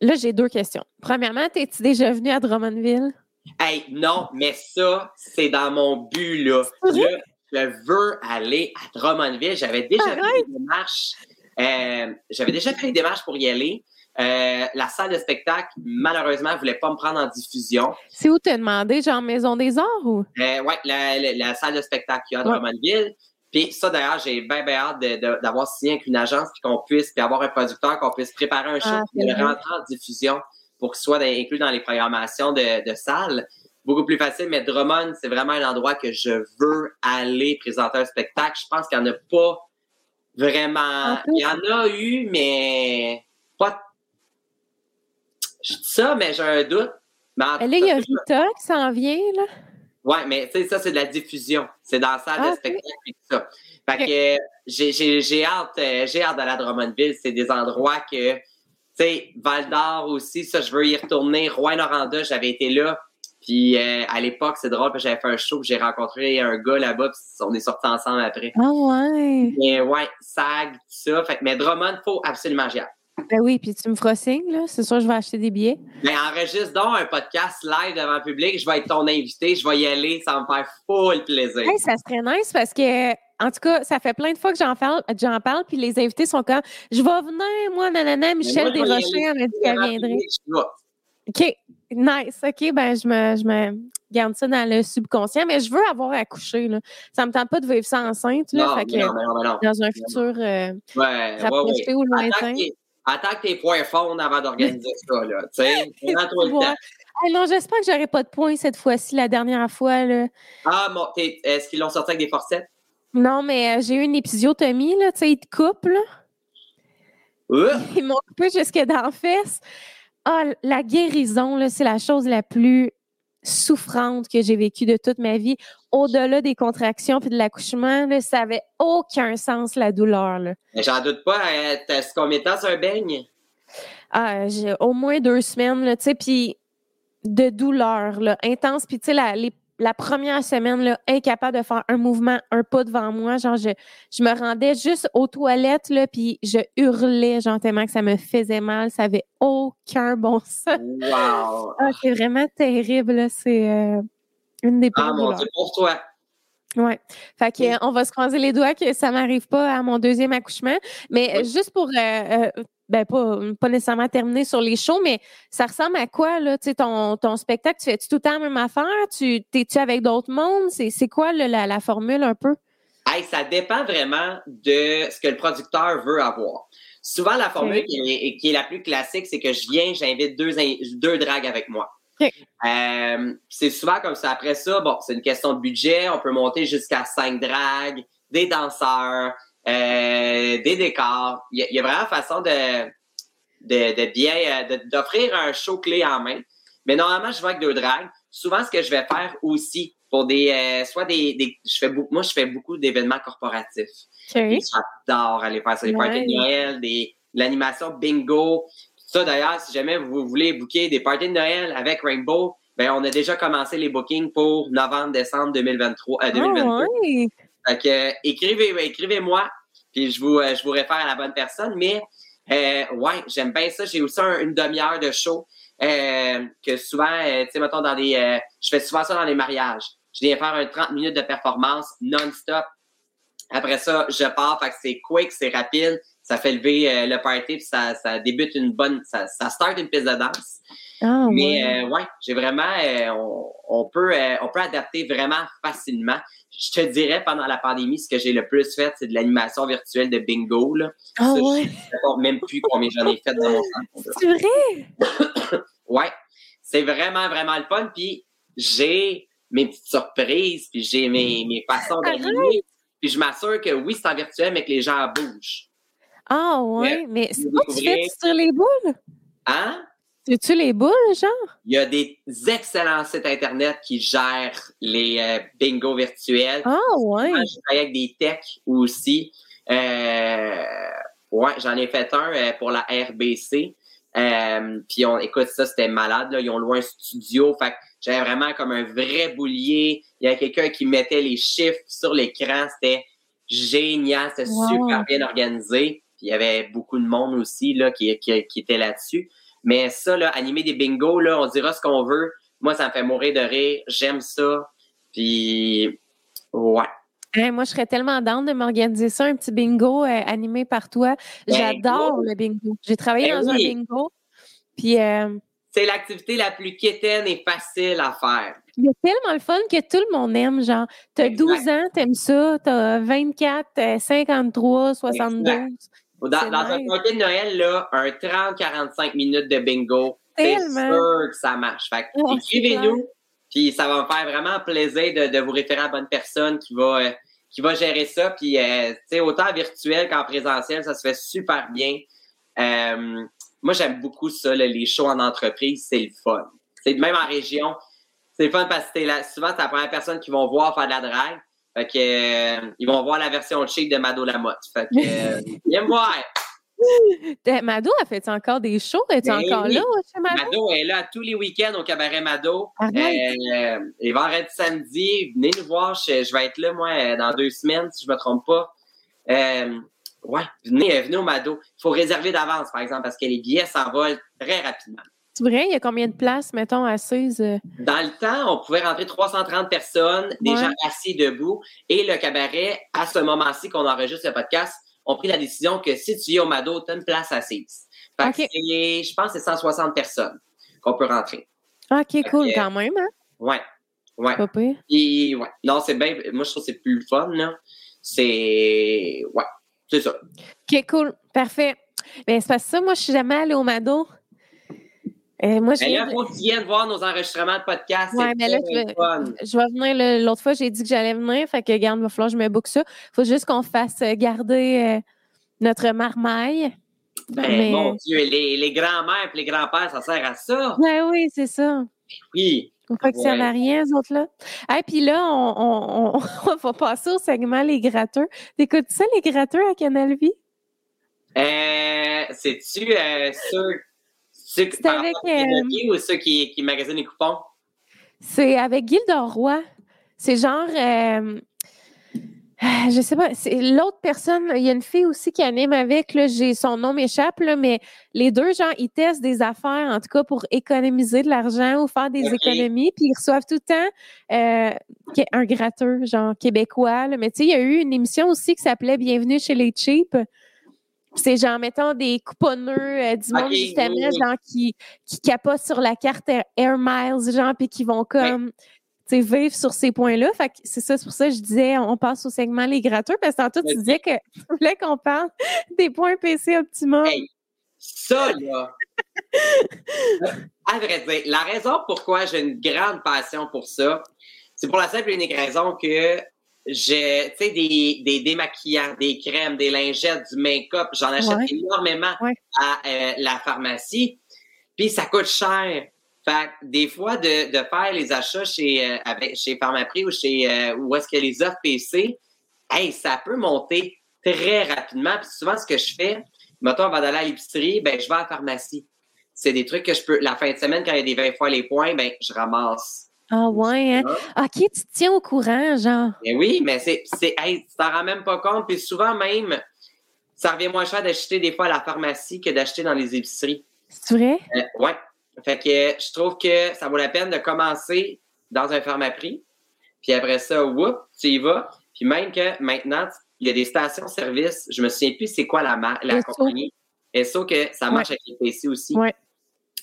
S1: là, j'ai deux questions. Premièrement, es-tu déjà venu à Drummondville?
S2: Hey, non, mais ça, c'est dans mon but, là. je veux aller à Drummondville. J'avais déjà fait des démarches. Euh, j'avais déjà fait des démarches pour y aller. Euh, la salle de spectacle, malheureusement, ne voulait pas me prendre en diffusion.
S1: C'est où t'as demandé, genre Maison des Arts ou?
S2: Euh, oui, la, salle de spectacle qu'il y a à Drummondville. Puis ça, d'ailleurs, j'ai bien, bien hâte d'avoir signé avec une agence puis qu'on puisse, puis avoir un producteur, qu'on puisse préparer un show ah, et le rentrer en diffusion pour qu'il soit inclus dans les programmations de, de salles. Beaucoup plus facile, mais Drummond, c'est vraiment un endroit que je veux aller présenter un spectacle. Je pense qu'il n'y en a pas vraiment. Il y en a eu, mais pas je dis ça, mais j'ai un doute.
S1: Mais là, il y a Rita qui s'en vient, là.
S2: Oui, mais tu sais, ça, c'est de la diffusion. C'est dans la salle de ah, spectacle et tout ça. Fait que j'ai hâte, euh, j'ai hâte d'aller à Drummondville. C'est des endroits que, sais, Val d'Or aussi, ça, je veux y retourner. Rouen-Noranda, j'avais été là. Puis euh, à l'époque, c'est drôle, parce que j'avais fait un show, j'ai rencontré un gars là-bas, puis on est sortis ensemble après.
S1: Ah ouais.
S2: Mais ouais, SAG, tout ça. Fait, mais Drummond, faut absolument j'y aille.
S1: Ben oui, puis tu me feras signe, là. C'est sûr, je vais acheter des billets.
S2: Ben, enregistre donc un podcast live devant le public. Je vais être ton invité. Je vais y aller. Ça va me faire full plaisir.
S1: Hey, ça serait nice parce que, en tout cas, ça fait plein de fois que j'en parle, j'en parle, puis les invités sont comme, je vais venir, moi, nanana, Michel Desrochers, elle m'a dit qu'elle viendrait. OK. Nice. OK, ben, je me, je me garde ça dans le subconscient, mais je veux avoir accouché, là. Ça me tente pas de vivre ça enceinte, là.
S2: Non,
S1: fait que,
S2: non, non, non,
S1: dans un futur, euh,
S2: ouais,
S1: rapproché
S2: ouais,
S1: ou lointain
S2: attaque tes points fondre avant d'organiser ça, là. Tu sais, prends-toi le temps.
S1: Ah non, j'espère que j'aurai pas de points cette fois-ci, la dernière fois, là.
S2: Ah, bon, est-ce qu'ils l'ont sorti avec des forceps?
S1: Non, mais euh, j'ai eu une épisiotomie, là, tu sais, ils te coupent, là. Ils m'ont coupé jusque dans la fesse. Ah, la guérison, là, c'est la chose la plus souffrante que j'ai vécue de toute ma vie. Au-delà des contractions puis de l'accouchement, ça avait aucun sens, la douleur.
S2: J'en doute pas. Euh, t'as combien de temps sur un beigne?
S1: Ah, j'ai au moins deux semaines, tu sais, puis de douleur là, intense. Puis, tu sais, la, la première semaine, là, incapable de faire un mouvement, un pas devant moi. Genre, je, je me rendais juste aux toilettes, là, puis je hurlais gentiment que ça me faisait mal. Ça avait aucun bon sens.
S2: Wow!
S1: Ah, c'est vraiment terrible, C'est euh, une des
S2: Ah, mon Dieu, pour toi!
S1: Oui. Fait que, on va se croiser les doigts que ça m'arrive pas à mon deuxième accouchement. Mais juste pour, euh, euh, ben pas, pas nécessairement terminer sur les shows, mais ça ressemble à quoi, là? Tu sais, ton, ton spectacle, tu fais-tu tout le temps la même affaire? Tu, t'es-tu avec d'autres mondes? C'est, c'est quoi la, la, formule un peu?
S2: Hey, ça dépend vraiment de ce que le producteur veut avoir. Souvent, la formule qui, est, qui, est, la plus classique, c'est que je viens, j'invite deux, deux dragues avec moi. Euh, c'est souvent comme ça. Après ça, bon, c'est une question de budget. On peut monter jusqu'à cinq dragues, des danseurs, euh, des décors. Il y, a, vraiment façon de, de, de bien, euh, d'offrir un show clé en main. Mais normalement, je vais avec deux dragues. Souvent, ce que je vais faire aussi pour des, soit des, je fais moi, je fais beaucoup d'événements corporatifs. J'adore aller faire ça, des parties de Noël, des, l'animation bingo, ça, d'ailleurs, si jamais vous voulez booker des parties de Noël avec Rainbow, ben, on a déjà commencé les bookings pour novembre, décembre 2023, euh, 2022.
S1: Ah,
S2: écrivez, écrivez-moi, je vous, euh, je vous réfère à la bonne personne. Mais, euh, ouais, j'aime bien ça. J'ai aussi une demi-heure de show, euh, que souvent, tu sais, mettons, dans des, je fais souvent ça dans les mariages. Je viens faire un 30 minutes de performance non-stop. Après ça, je pars, fait que c'est quick, c'est rapide ça fait lever le party, puis ça, ça débute une bonne, ça, ça start une piste de danse.
S1: Ah,
S2: Mais ouais, euh, ouais j'ai vraiment, euh, on, on, peut, on peut adapter vraiment facilement. Je te dirais pendant la pandémie, ce que j'ai le plus fait, c'est de l'animation virtuelle de bingo. Là.
S1: Ah ouais.
S2: Je sais même plus combien j'en ai fait dans mon
S1: centre. C'est vrai?
S2: ouais, c'est vraiment vraiment le fun. Puis j'ai mes petites surprises, puis j'ai mes, mes façons d'animer. Puis je m'assure que oui, c'est en virtuel, mais que les gens bougent.
S1: Ah ouais, mais c'est quoi tu fais sur les boules?
S2: Hein?
S1: Tu les boules, genre?
S2: Il y a des excellents sites Internet qui gèrent les euh, bingos virtuels.
S1: Ah ouais?
S2: je travaille avec des techs aussi. Euh, ouais, j'en ai fait un euh, pour la RBC. Puis on, écoute, ça, c'était malade. Là. Ils ont loué un studio. Fait j'avais vraiment comme un vrai boulier. Il y a quelqu'un qui mettait les chiffres sur l'écran. C'était génial. C'était super bien organisé. Puis il y avait beaucoup de monde aussi là, qui, qui, qui était là-dessus. Mais ça, là, animer des bingos, là, on dira ce qu'on veut. Moi, ça me fait mourir de rire. J'aime ça. Puis, ouais.
S1: moi, je serais tellement down de m'organiser ça, un petit bingo euh, animé par toi. Ben, J'adore le bingo. J'ai travaillé ben dans un bingo. Puis. Euh,
S2: c'est l'activité la plus quétaine et facile à faire.
S1: Mais tellement le fun que tout le monde aime. Genre, t'as 12 ans, t'aimes ça. T'as 24, 53, 72.
S2: Dans, dans un party de Noël, là, un 30-45 minutes de bingo, c'est sûr que ça marche. Fait oh, écrivez-nous, puis ça va me faire vraiment plaisir de, de, vous référer à la bonne personne qui va, euh, qui va gérer ça. Puis, euh, tu sais, autant virtuel qu'en présentiel, ça se fait super bien. Euh, moi, j'aime beaucoup ça, là, les shows en entreprise, c'est le fun. C'est même en région, c'est le fun parce que là, souvent, c'est la première personne qui vont voir faire de la drague. Fait que, euh, ils vont voir la version chic de Mado Lamotte. Fait que, euh, viens me voir!
S1: Mado a fait encore des shows? Es-tu ben encore là chez Mado?
S2: Mado est là tous les week-ends au cabaret Mado. Euh, et vendredi, samedi, venez nous voir. Je, vais être là, moi, dans deux semaines, si je me trompe pas. Euh, ouais, venez, venez au Mado. Il faut réserver d'avance, par exemple, parce que les billets s'envolent très rapidement.
S1: C'est vrai? Il y a combien de places, mettons, assises? Euh?
S2: Dans le temps, on pouvait rentrer 330 personnes, des gens assis debout. Et le cabaret, à ce moment-ci qu'on enregistre le podcast, ont pris la décision que si tu es au Mado, tu as une place assise. Fait que je pense que c'est 160 personnes qu'on peut rentrer.
S1: OK, cool, quand même. Hein?
S2: Ouais. Ouais.
S1: Pas pire.
S2: Et, ouais. Non, c'est bien. Moi, je trouve que c'est plus fun, là. C'est. Ouais. C'est ça.
S1: OK, cool. Parfait. Bien, c'est parce que ça, moi, je suis jamais allée au Mado.
S2: Moi, là, faut que tu viennes voir nos enregistrements de podcast.
S1: Ouais, mais là, je vais, je vais venir. L'autre fois, j'ai dit que j'allais venir. Fait que, garde, il va falloir que je me book ça. Il faut juste qu'on fasse euh, garder euh, notre marmaille.
S2: Ben, mon Dieu, les, les grands-mères et les grands-pères, ça sert à ça.
S1: Ben oui, c'est ça.
S2: Oui.
S1: Vous fonctionnez
S2: Ouais.
S1: rien, eux autres, là? Et puis là, on, on, on, on va passer au segment Les gratteurs. T'écoutes ça, Les gratteurs à Canal Vie?
S2: Euh, C'est-tu euh, ceux,
S1: C'est avec,
S2: aux Québécois ou ceux qui, qui magasinent les coupons?
S1: C'est avec Roy. C'est genre... euh, je sais pas, c'est l'autre personne, il y a une fille aussi qui anime avec, là, j'ai son nom m'échappe, là, mais les deux, genre, ils testent des affaires, en tout cas, pour économiser de l'argent ou faire des économies, puis ils reçoivent tout le temps euh, un gratteur, genre, québécois, là. Mais tu sais, il y a eu une émission aussi qui s'appelait Bienvenue chez les Cheap. C'est genre, mettons, des couponneux euh, du monde, justement,
S2: oui, oui.
S1: genre, qui, qui capotent sur la carte Air, Miles, genre, puis qui vont comme, tu sais, vivre sur ces points-là. Fait que c'est ça, c'est pour ça que je disais, on passe au segment les gratteurs, parce que tantôt, tu disais que tu voulais qu'on parle des points PC optimum.
S2: Hey. Ça, là. à vrai dire, la raison pourquoi j'ai une grande passion pour ça, c'est pour la simple et unique raison que j'ai, tu sais, des, des démaquillants, des crèmes, des lingettes, du make-up, j'en achète
S1: Ouais.
S2: énormément
S1: Ouais.
S2: à euh, la pharmacie. Puis ça coûte cher. Fait que des fois, de, de faire les achats chez, euh, avec, chez Pharmaprix ou chez euh, où est-ce que les offres PC, hey, ça peut monter très rapidement. Puis souvent, ce que je fais, mettons, avant d'aller à l'épicerie, ben, je vais à la pharmacie. C'est des trucs que je peux. La fin de semaine, quand il y a des 20 fois les points, ben, je ramasse.
S1: Ah ouais, hein? OK, tu te tiens au courant, genre.
S2: Mais oui, mais c'est, hey, tu t'en rends même pas compte. Puis souvent même, ça revient moins cher d'acheter des fois à la pharmacie que d'acheter dans les épiceries.
S1: C'est vrai?
S2: Euh, ouais. Fait que euh, je trouve que ça vaut la peine de commencer dans un pharmaprix. Puis après ça, whoop, tu y vas. Puis même que maintenant, il y a des stations-service. Je me souviens plus c'est quoi la, la compagnie. SO que ça marche avec les PC aussi.
S1: Ouais.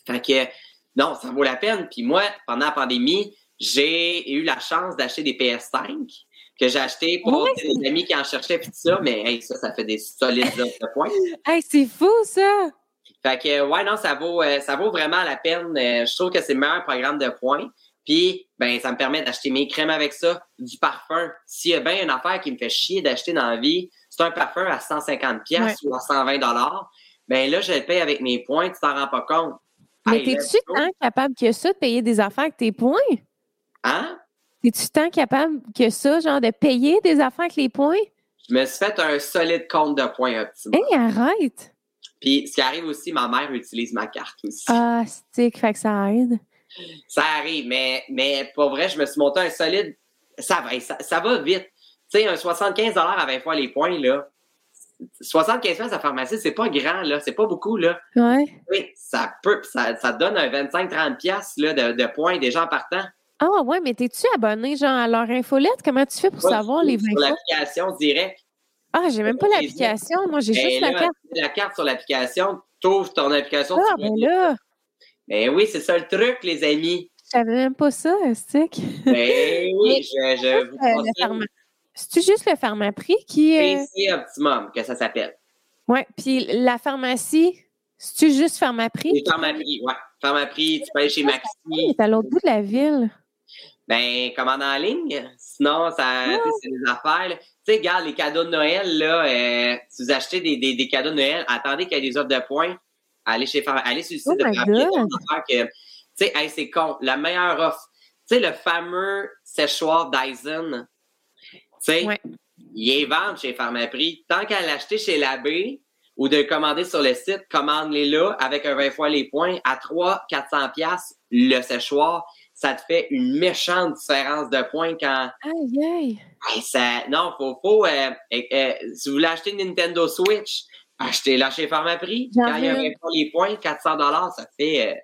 S2: Fait que non, ça vaut la peine. Puis moi, pendant la pandémie, j'ai eu la chance d'acheter des PS5 que j'ai acheté pour
S1: Ouais.
S2: des amis qui en cherchaient puis tout ça. Mais hey, ça, ça fait des solides de points.
S1: Hey, c'est fou, ça!
S2: Fait que, ouais, non, ça vaut, euh, ça vaut vraiment la peine. Euh, je trouve que c'est le meilleur programme de points. Puis, ben, ça me permet d'acheter mes crèmes avec ça, du parfum. S'il y a bien une affaire qui me fait chier d'acheter dans la vie, c'est un parfum à 150 pièces
S1: Ouais.
S2: ou à 120 dollars. Ben là, je le paye avec mes points, tu t'en rends pas compte.
S1: Mais
S2: Hey,
S1: t'es-tu tant capable que ça de payer des affaires avec tes points?
S2: Hein?
S1: T'es-tu tant capable que ça, genre, de payer des affaires avec les points?
S2: Je me suis fait un solide compte de points optimal.
S1: Hey, arrête!
S2: Puis, ce qui arrive aussi, ma mère utilise ma carte aussi.
S1: Ah, stick, fait que ça aide.
S2: Ça arrive, mais, mais pour vrai, je me suis monté un solide. Ça va, ça, ça va vite. Tu sais, un 75 à 20 fois les points, là. 75 à la pharmacie, c'est pas grand, là. C'est pas beaucoup, là.
S1: Ouais.
S2: Oui, ça peut, ça, ça donne un 25-30 piastres, là, de, de points déjà en partant.
S1: Ah, ouais, mais t'es-tu abonné, genre, à leur infolette? Comment tu fais pour savoir les
S2: tout
S1: 20
S2: Sur l'application direct.
S1: Ah, j'ai même pas l'application. Moi, j'ai
S2: Ben
S1: juste la carte.
S2: La carte sur l'application, t'ouvres ton application.
S1: Ah, ben là,
S2: Ben oui, c'est ça le truc, les amis.
S1: je savais même pas ça, stick.
S2: Ben
S1: Mais
S2: oui, je, je vous
S1: le
S2: conseille
S1: C'est-tu juste le pharmaprix qui. euh,
S2: PC Optimum, que ça s'appelle.
S1: Ouais, puis la pharmacie, c'est-tu juste pharmaprix?
S2: Et Pharmaprix, ouais. Pharmaprix, tu peux aller chez Maxi.
S1: est à l'autre bout de la ville.
S2: Ben, commande en ligne? Sinon, ça,
S1: Ah.
S2: c'est des affaires. Tu sais, regarde, les cadeaux de Noël, là, euh, si vous achetez des, des, des cadeaux de Noël, attendez qu'il y ait des offres de points. Allez chez allez sur le site
S1: Oh
S2: de Pharmaprix. Tu sais, hey, c'est con. La meilleure offre. Tu sais, le fameux séchoir Dyson. Tu sais,
S1: Ouais.
S2: il est vendre chez Pharmaprix. Tant qu'à l'acheter chez l'abbé ou de le commander sur le site, commande-les là avec un 20 fois les points à 300-400 pièces le séchoir. Ça te fait une méchante différence de points quand
S1: Aïe, aïe.
S2: Hey, ça, non, faut, faut, euh, euh, si vous voulez acheter une Nintendo Switch, achetez-la chez Pharmaprix. Quand il y a un pour les points, 400 dollars, ça fait, euh,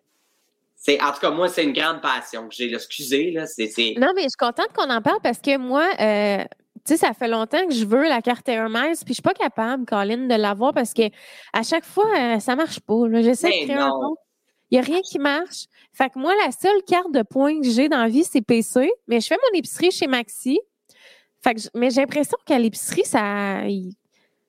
S2: c'est, en tout cas, moi, c'est une grande passion que j'ai. Excusez, là, c'est, c'est,
S1: Non, mais je suis contente qu'on en parle parce que moi, euh, tu sais, ça fait longtemps que je veux la carte Miles, puis je suis pas capable, Colin, de l'avoir parce que à chaque fois, euh, ça marche pas. J'essaie de créer un compte. Il n'y a rien qui marche. Fait que moi, la seule carte de points que j'ai dans la vie, c'est PC. Mais je fais mon épicerie chez Maxi. Fait que mais j'ai l'impression qu'à l'épicerie, ça,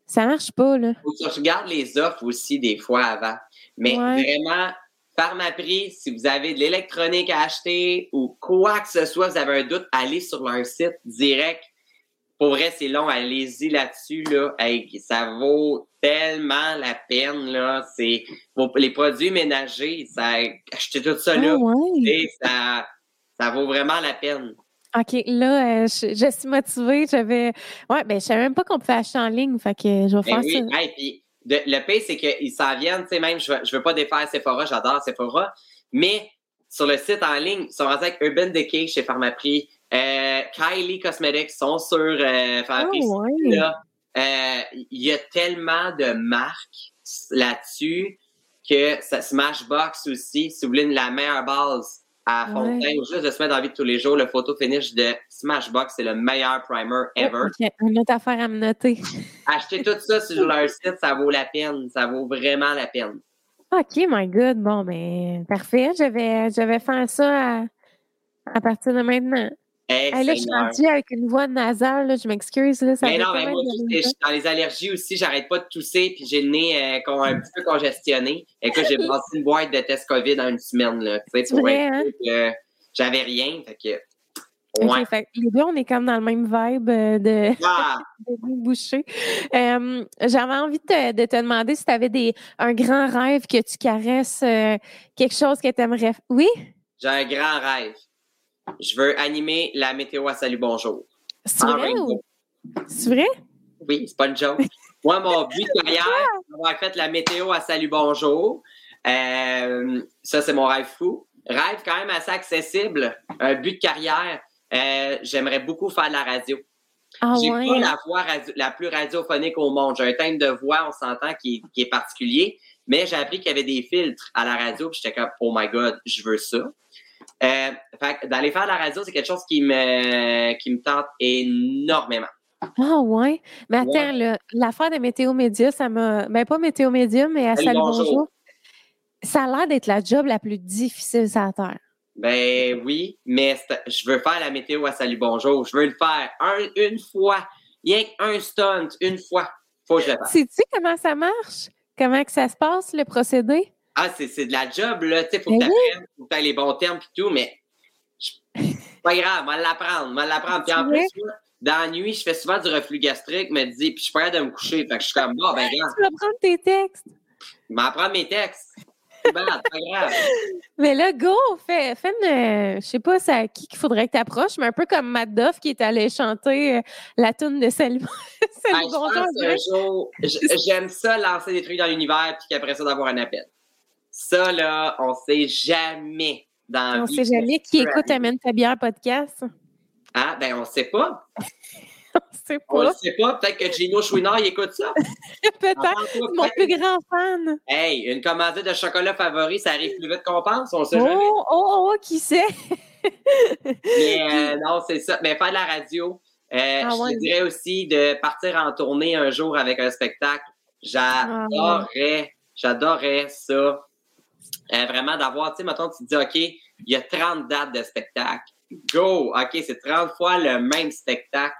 S1: ça marche pas, là.
S2: faut que tu regardes les offres aussi des fois avant. Mais
S1: Ouais.
S2: vraiment, Pharmaprix, si vous avez de l'électronique à acheter ou quoi que ce soit, vous avez un doute, allez sur leur site direct. Pour vrai, c'est long. Allez-y là-dessus. Là. ça vaut tellement la peine. Là. C'est, les produits ménagers, ça, acheter tout ça là, ah, ça, vaut vraiment la peine.
S1: OK, là, euh, je, suis motivée. J'avais. Ouais, ben, je savais même pas qu'on pouvait acheter en ligne. Fait que je vais ben ça.
S2: puis le pire, c'est qu'ils s'en viennent. Tu sais, même, je veux, je veux pas défaire Sephora, j'adore Sephora. Mais sur le site en ligne, ils sont rendus avec Urban Decay chez Pharmaprix. Euh, Kylie Cosmetics sont sur euh, oh, euh, Il y a tellement de marques là-dessus que ça, Smashbox aussi, si vous voulez la meilleure base à Fontaine ou juste de se mettre dans la vie de tous les jours, le photo finish de Smashbox, c'est le meilleur primer ever.
S1: Une autre affaire à me noter.
S2: Achetez tout ça sur leur site, ça vaut la peine. Ça vaut vraiment la peine.
S1: OK, my God. Bon, ben, parfait. Je vais, je vais faire ça à, à partir de maintenant là, je suis rendue avec une voix nasale, là, je m'excuse. Là,
S2: mais non, mais moi, dans les allergies aussi, j'arrête pas de tousser, puis j'ai le nez euh, un petit peu congestionné. Écoute, j'ai passé une boîte de tests COVID en une semaine. Là, tu sais, vrai, hein? j'avais rien. Fait que,
S1: Ouais. fait, les deux, on est comme dans le même vibe euh, de, ah. de boucher. J'avais envie de, de, te demander si tu avais des, un grand rêve que tu caresses, euh, quelque chose que tu aimerais. Oui?
S2: J'ai un grand rêve. Je veux animer la météo à Salut Bonjour.
S1: C'est vrai? C'est vrai?
S2: Oui, c'est pas une joke. Moi, mon but de carrière, c'est d'avoir fait la météo à Salut Bonjour. Euh, ça, c'est mon rêve fou. Rêve quand même assez accessible. Un but de carrière. Euh, j'aimerais beaucoup faire de la radio. Ah, J'ai pas la voix la plus radiophonique au monde. J'ai un thème de voix, on s'entend, qui, qui, est particulier. Mais j'ai appris qu'il y avait des filtres à la radio. Puis j'étais comme, oh my God, je veux ça. Euh, d'aller faire de la radio, c'est quelque chose qui me, qui me tente énormément.
S1: Ah ouais? Mais attends, l'affaire de Météo Média, ça m'a. Ben pas Météo Média, mais à Salut, bonjour. Ça a l'air d'être la job la plus difficile sur la Terre.
S2: Ben oui, mais je veux faire la météo à Salut Bonjour. Je veux le faire une fois. Rien qu'un stunt, une fois. Faut que je le fasse.
S1: Sais-tu comment ça marche? Comment que ça se passe, le procédé?
S2: Ah, c'est de la job, là. Tu sais, faut que ben tu faut que tu les bons termes et tout, mais pas grave, on va l'apprendre, on va l'apprendre. Puis en plus, dans la nuit, je fais souvent du reflux gastrique, me dit, puis je suis prêt de me coucher. Fait que je suis comme, bon, ben, grave.
S1: Tu vas prendre tes textes.
S2: Je vais prendre mes textes. C'est pas grave.
S1: Mais là, go, fais, fais une. Je sais pas c'est à qui qu'il faudrait que tu approches, mais un peu comme Matt Duff qui est allé chanter euh, la tune de Salut.
S2: Salut J'aime ça lancer des trucs dans l'univers, puis qu'après ça, d'avoir un appel. Ça, là, on sait jamais dans
S1: On sait jamais qui écoute Amène ta bière podcast.
S2: Ah, ben, on sait pas.
S1: on sait pas.
S2: On sait pas. Peut-être que Gino Chouinard, il écoute ça.
S1: Peut-être. Mon plus grand fan.
S2: Hey, une commande de chocolat favori, ça arrive plus vite qu'on pense. On sait
S1: oh,
S2: jamais.
S1: Oh, oh, oh, qui sait?
S2: Mais euh, non, c'est ça. Mais faire de la radio, euh, ah, je dirais aussi de partir en tournée un jour avec un spectacle. J'adorerais, j'adorerais ça. Euh, vraiment d'avoir, tu sais, maintenant tu te dis, OK, il y a 30 dates de spectacle. Go! OK, c'est 30 fois le même spectacle.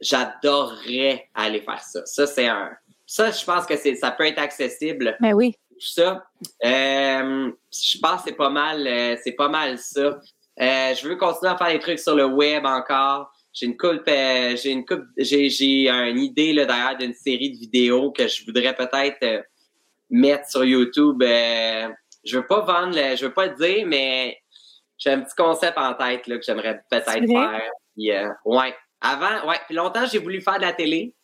S2: J'adorerais aller faire ça. Ça, c'est un. Ça, je pense que c'est, ça peut être accessible.
S1: Mais ben oui.
S2: Tout ça. Euh, je pense que c'est pas mal, euh, c'est pas mal ça. je veux continuer à faire des trucs sur le web encore. J'ai une coupe, j'ai une coupe, j'ai, j'ai une idée là derrière d'une série de vidéos que je voudrais peut-être mettre sur YouTube. Euh, je veux pas vendre, le, je veux pas le dire, mais j'ai un petit concept en tête là, que j'aimerais peut-être faire. Puis, euh, ouais. Avant, ouais. Puis longtemps, j'ai voulu faire de la télé.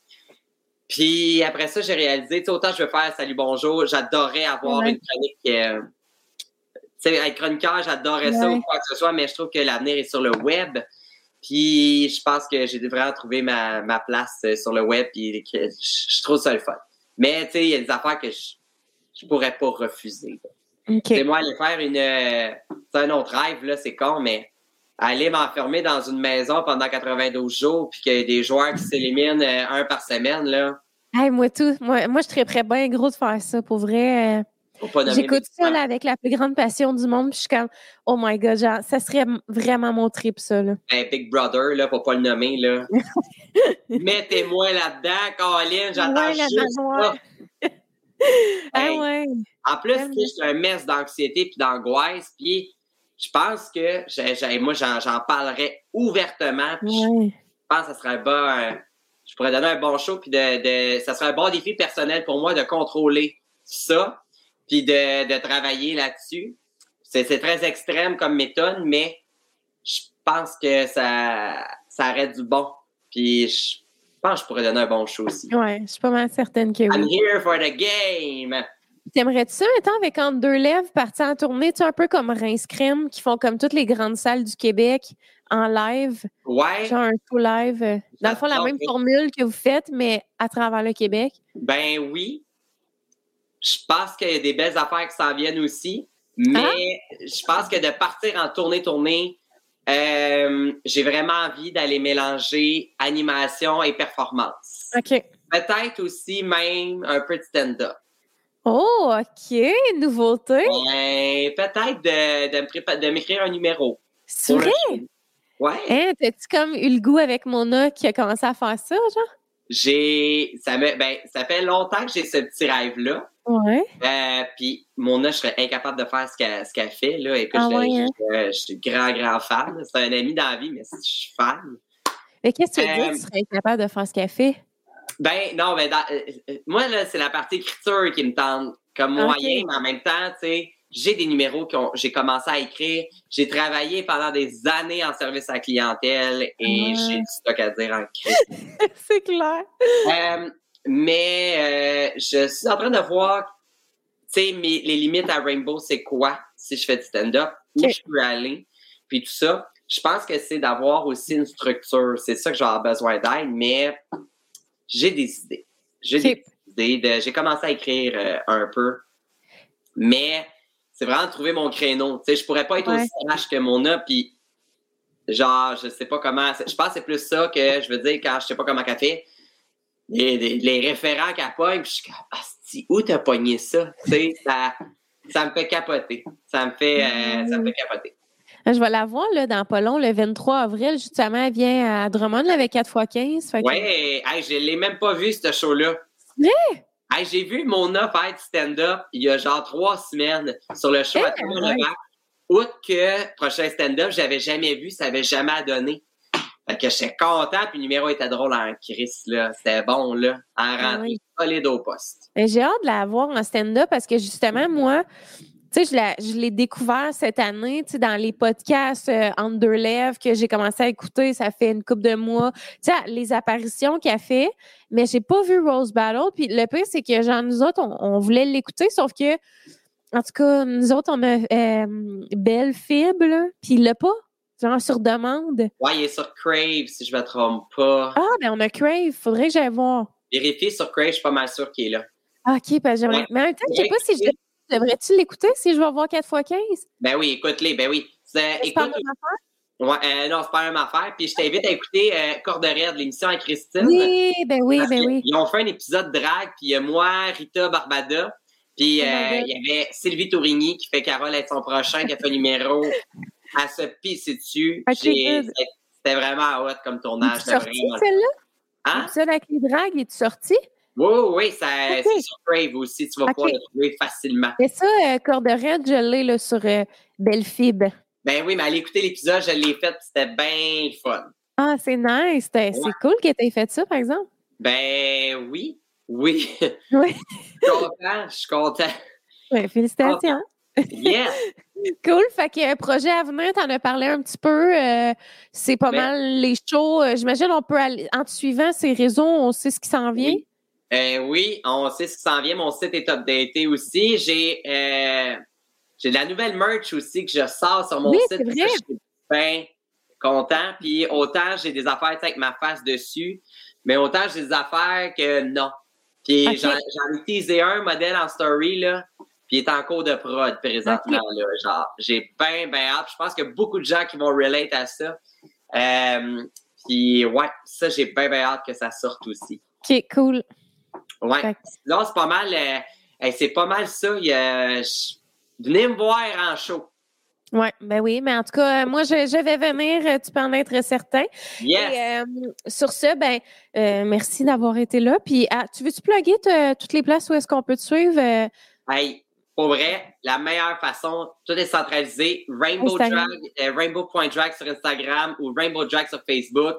S2: Puis après ça, j'ai réalisé, tu sais, autant je veux faire Salut Bonjour, j'adorais avoir une chronique. Euh, tu sais, être chroniqueur, j'adorais ça ou quoi que ce soit, mais je trouve que l'avenir est sur le web. Puis je pense que j'ai vraiment trouvé ma, ma place sur le web, puis que je, trouve ça le fun. Mais tu sais, il y a des affaires que je, je pourrais pas refuser. C'est moi aller faire une. Euh, c'est un autre rêve, là, c'est con, mais aller m'enfermer dans une maison pendant 92 jours, puis qu'il y a des joueurs qui s'éliminent euh, un par semaine, là.
S1: Hey, moi, tout. Moi, moi, je serais prêt bien gros de faire ça, pour vrai. Euh, j'écoute ça là, avec la plus grande passion du monde, puis je suis comme, oh my god, genre, ça serait vraiment mon trip, ça. Là.
S2: Big Brother, là, pour pas le nommer, là. Mettez-moi là-dedans, Colin, j'attends juste
S1: ah ouais.
S2: En plus, j'ai un mess d'anxiété puis d'angoisse, puis je pense que moi, j'en parlerais ouvertement. pense que ça serait un bon, je pourrais donner un bon show, puis de, de, ça serait un bon défi personnel pour moi de contrôler ça, puis de, de travailler là-dessus. C'est, très extrême comme méthode, mais je pense que ça, ça arrête du bon. Puis je pense que je pourrais donner un bon show aussi.
S1: Ouais, je suis pas mal certaine que oui.
S2: I'm here for the game!
S1: T'aimerais-tu ça, étant avec entre deux lèvres, partir en tournée, tu sais, un peu comme Rince Crème, qui font comme toutes les grandes salles du Québec en live?
S2: Ouais.
S1: Genre un show live. Dans le fond, la même formule que vous faites, mais à travers le Québec.
S2: Ben oui. Je pense qu'il y a des belles affaires qui s'en viennent aussi. Mais je pense que de partir en tournée-tournée, euh, j'ai vraiment envie d'aller mélanger animation et performance.
S1: OK.
S2: Peut-être aussi même un peu de stand-up.
S1: Oh, OK. Nouveauté.
S2: Ben, peut-être de, m'écrire un numéro.
S1: C'est vrai?
S2: Ouais.
S1: Hein, t'as-tu comme eu le goût avec Mona qui a commencé à faire ça, genre?
S2: J'ai. Ça, me, ben, ça fait longtemps que j'ai ce petit rêve-là.
S1: Ouais.
S2: Euh, puis Mona, je serais incapable de faire ce qu'elle fait. Là.
S1: Ah
S2: je,
S1: ouais, hein?
S2: je- je suis grand, grand fan. C'est un ami dans la vie, mais je suis fan.
S1: Mais qu'est-ce que tu veux dire?
S2: Euh,
S1: Tu serais incapable de faire ce qu'elle fait?
S2: Ben, non, ben, dans- euh, euh, moi, là, c'est la partie écriture qui me tente comme moyen, mais en même temps, tu sais, j'ai des numéros que j'ai commencé à écrire. J'ai travaillé pendant des années en service à la clientèle et
S1: Ouais.
S2: j'ai du stock à dire en crise.
S1: C'est clair.
S2: Euh, mais euh, je suis en train de voir, tu sais, mes- les limites à Rainbow, c'est quoi si je fais du stand-up, où je peux aller, puis tout ça. Je pense que c'est d'avoir aussi une structure. C'est ça que j'ai besoin d'aide, mais j'ai des idées. J'ai des idées. de- J'ai commencé à écrire euh, un peu, mais c'est vraiment de trouver mon créneau. Tu sais, je pourrais pas être
S1: Ouais.
S2: aussi lâche que mon a, puis genre, je sais pas comment. Je pense que c'est plus ça que je veux dire quand je sais pas comment qu'elle fait. Les, les, les référents qu'elle pogne, puis je suis comme, Asti, où t'as pogné ça? Ça, ça me fait capoter. Ça me fait, euh, ça me fait capoter.
S1: Je vais la voir là, dans pas long, le 23 avril. Justement, elle vient à Drummond là, avec 4x15. Fait que-
S2: Ouais, hey, je l'ai même pas vu, ce show-là. Hey, j'ai vu Mona faire du stand-up il y a genre trois semaines sur le show à. Levac. Outre que prochain stand-up, j'avais jamais vu, ça avait jamais donné. Fait que j'étais content, puis le numéro était drôle en Chris, là. C'était bon, là. En
S1: Ah
S2: rentrée
S1: oui.
S2: solide au poste.
S1: J'ai hâte de la voir en stand-up parce que justement, moi, tu sais, je la- je l'ai découvert cette année, tu sais, dans les podcasts euh, entre deux lèvres que j'ai commencé à écouter, ça fait une couple de mois. Tu sais, les apparitions qu'elle fait, mais j'ai pas vu Rose Battle. Puis le pire, c'est que genre, nous autres, on, on voulait l'écouter, sauf que, en tout cas, nous autres, on a euh, Belle Fibre, là, puis il l'a pas, genre sur demande.
S2: Ouais, il est sur Crave, si je me trompe pas.
S1: Ah, ben on a Crave, faudrait que j'aille voir.
S2: Vérifiez sur Crave, je suis pas mal sûr qu'il est là.
S1: Ah, OK, parce que j'aimerais.
S2: Ouais.
S1: Mais en même temps, je sais pas si je devrais-tu l'écouter si je vais voir 4x15?
S2: Ben oui, écoute-les, ben oui. C'est-
S1: pas
S2: écoute,
S1: la même affaire?
S2: ouais, euh, non, c'est pas la même affaire. Puis je t'invite à écouter euh, Corde Raide, l'émission à Christine.
S1: Oui, ben oui, ben oui.
S2: Ils ont fait un épisode drag, puis il y a moi, Rita Barbada, puis
S1: Oh
S2: euh, il y avait Sylvie Tourigny qui fait Carole être son prochain, qui a fait un numéro à se pisser dessus. C'était vraiment hot comme tournage. C'était
S1: sorti,
S2: vraiment...
S1: celle-là?
S2: Hein?
S1: L'épisode avec les dragues, es-tu sorti?
S2: Oui, oui, oui, ça,
S1: Ok.
S2: c'est sur Crave aussi. Tu vas pouvoir le trouver facilement.
S1: Mais ça, euh, Corde Raide, je l'ai là, sur euh, Belle-Fib.
S2: Ben oui, mais allez écouter l'épisode, je l'ai fait, c'était bien fun.
S1: Ah, c'est nice.
S2: Ouais.
S1: C'est cool que tu aies fait ça, par exemple.
S2: Ben oui, oui.
S1: Oui.
S2: Je suis content, je suis content.
S1: Ouais, félicitations.
S2: Yes!
S1: Cool. Fait que euh, projet à venir, t'en as parlé un petit peu. euh, c'est pas
S2: Ben-
S1: mal les shows. Euh, J'imagine on peut aller en te suivant ces réseaux, on sait ce qui s'en vient.
S2: Oui. Euh, oui, on sait ce qui s'en vient. Mon site est updaté aussi. J'ai euh, j'ai de la nouvelle merch aussi que je sors sur mon
S1: Oui,
S2: site.
S1: c'est vrai.
S2: Je suis bien content. Puis autant j'ai des affaires avec ma face dessus, mais autant j'ai des affaires que non. Puis j'en j'en ai teasé un modèle en story, là. Puis il est en cours de prod présentement, là. Genre, j'ai bien, bien hâte. Je pense qu'il y a beaucoup de gens qui vont relate à ça. Euh, puis ouais, ça, j'ai bien, bien hâte que ça sorte aussi.
S1: OK, cool.
S2: Ouais. Là, c'est pas mal. euh, hey, c'est pas mal ça. Il je- Venez me voir en show.
S1: Ouais, ben oui, mais en tout cas, moi, je, je vais venir, euh, tu peux en être certain.
S2: Yes.
S1: Et, euh, sur ce, ben, euh, merci d'avoir été là. Puis, ah, tu veux-tu plugger te- toutes les places où est-ce qu'on peut te suivre? euh?
S2: Hey, pour vrai, la meilleure façon, tout est centralisé. Rainbow Drag, euh, Rainbow.drag sur Instagram ou Rainbow Drag sur Facebook.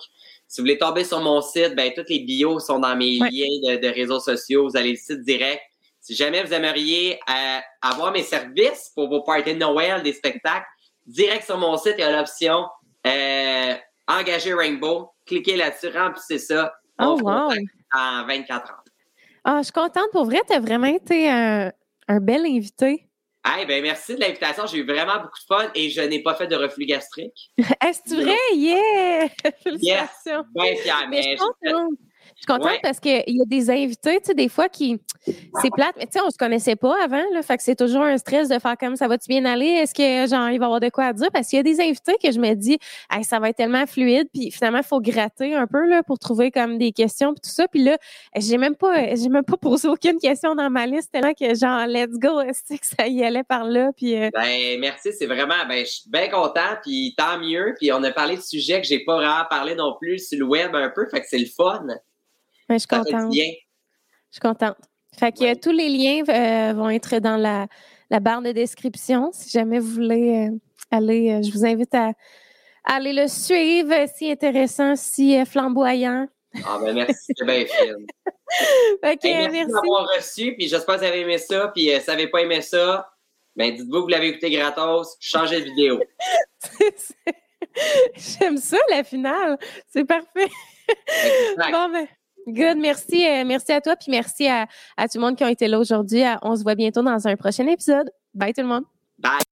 S2: Si vous voulez tomber sur mon site, ben, toutes les bios sont dans mes liens de, réseaux sociaux. Vous allez le site direct. Si jamais vous aimeriez euh, avoir mes services pour vos parties de Noël, des spectacles, direct sur mon site, il y a l'option euh, Engager Rainbow. Cliquez là-dessus, remplissez ça.
S1: Oh, wow.
S2: En 24 heures.
S1: Ah, je suis contente. Pour vrai, tu as vraiment été un, un bel invité.
S2: Hey, ben merci de l'invitation. J'ai eu vraiment beaucoup de fun et je n'ai pas fait de reflux gastrique.
S1: Est-ce vrai? Yeah!
S2: Félicitations. Yes. Bien
S1: Mais, je suis contente parce qu'il y a des invités, tu sais, des fois qui. C'est plate, mais tu sais, on se connaissait pas avant, là. Fait que c'est toujours un stress de faire comme ça va-tu bien aller? Est-ce que, genre, il va avoir de quoi à dire? Parce qu'il y a des invités que je me dis, hey, ça va être tellement fluide, puis finalement, il faut gratter un peu, là, pour trouver comme des questions, puis tout ça. Puis là, j'ai même pas, j'ai même pas posé aucune question dans ma liste, là que, genre, let's go, est-ce que ça y allait par là? Puis. Euh,
S2: ben, merci, c'est vraiment, ben, je suis bien content, puis tant mieux. Puis on a parlé de sujets que j'ai pas vraiment parlé non plus sur le web un peu, fait que c'est le fun
S1: je suis contente. Je suis contente. Fait que tous les liens euh, vont être dans la, barre de description. Si jamais vous voulez euh, aller, euh, je vous invite à, aller le suivre, si intéressant, si flamboyant.
S2: Ah ben merci, c'est bien film. merci, d'avoir reçu, puis j'espère que vous avez aimé ça, puis si vous n'avez pas aimé ça, ben dites-vous que vous l'avez écouté gratos, changez de vidéo.
S1: J'aime ça, la finale. C'est parfait. Bon, ben, Good, merci. Euh, merci à toi, puis merci à, à tout le monde qui a été là aujourd'hui. On se voit bientôt dans un prochain épisode. Bye tout le monde.
S2: Bye.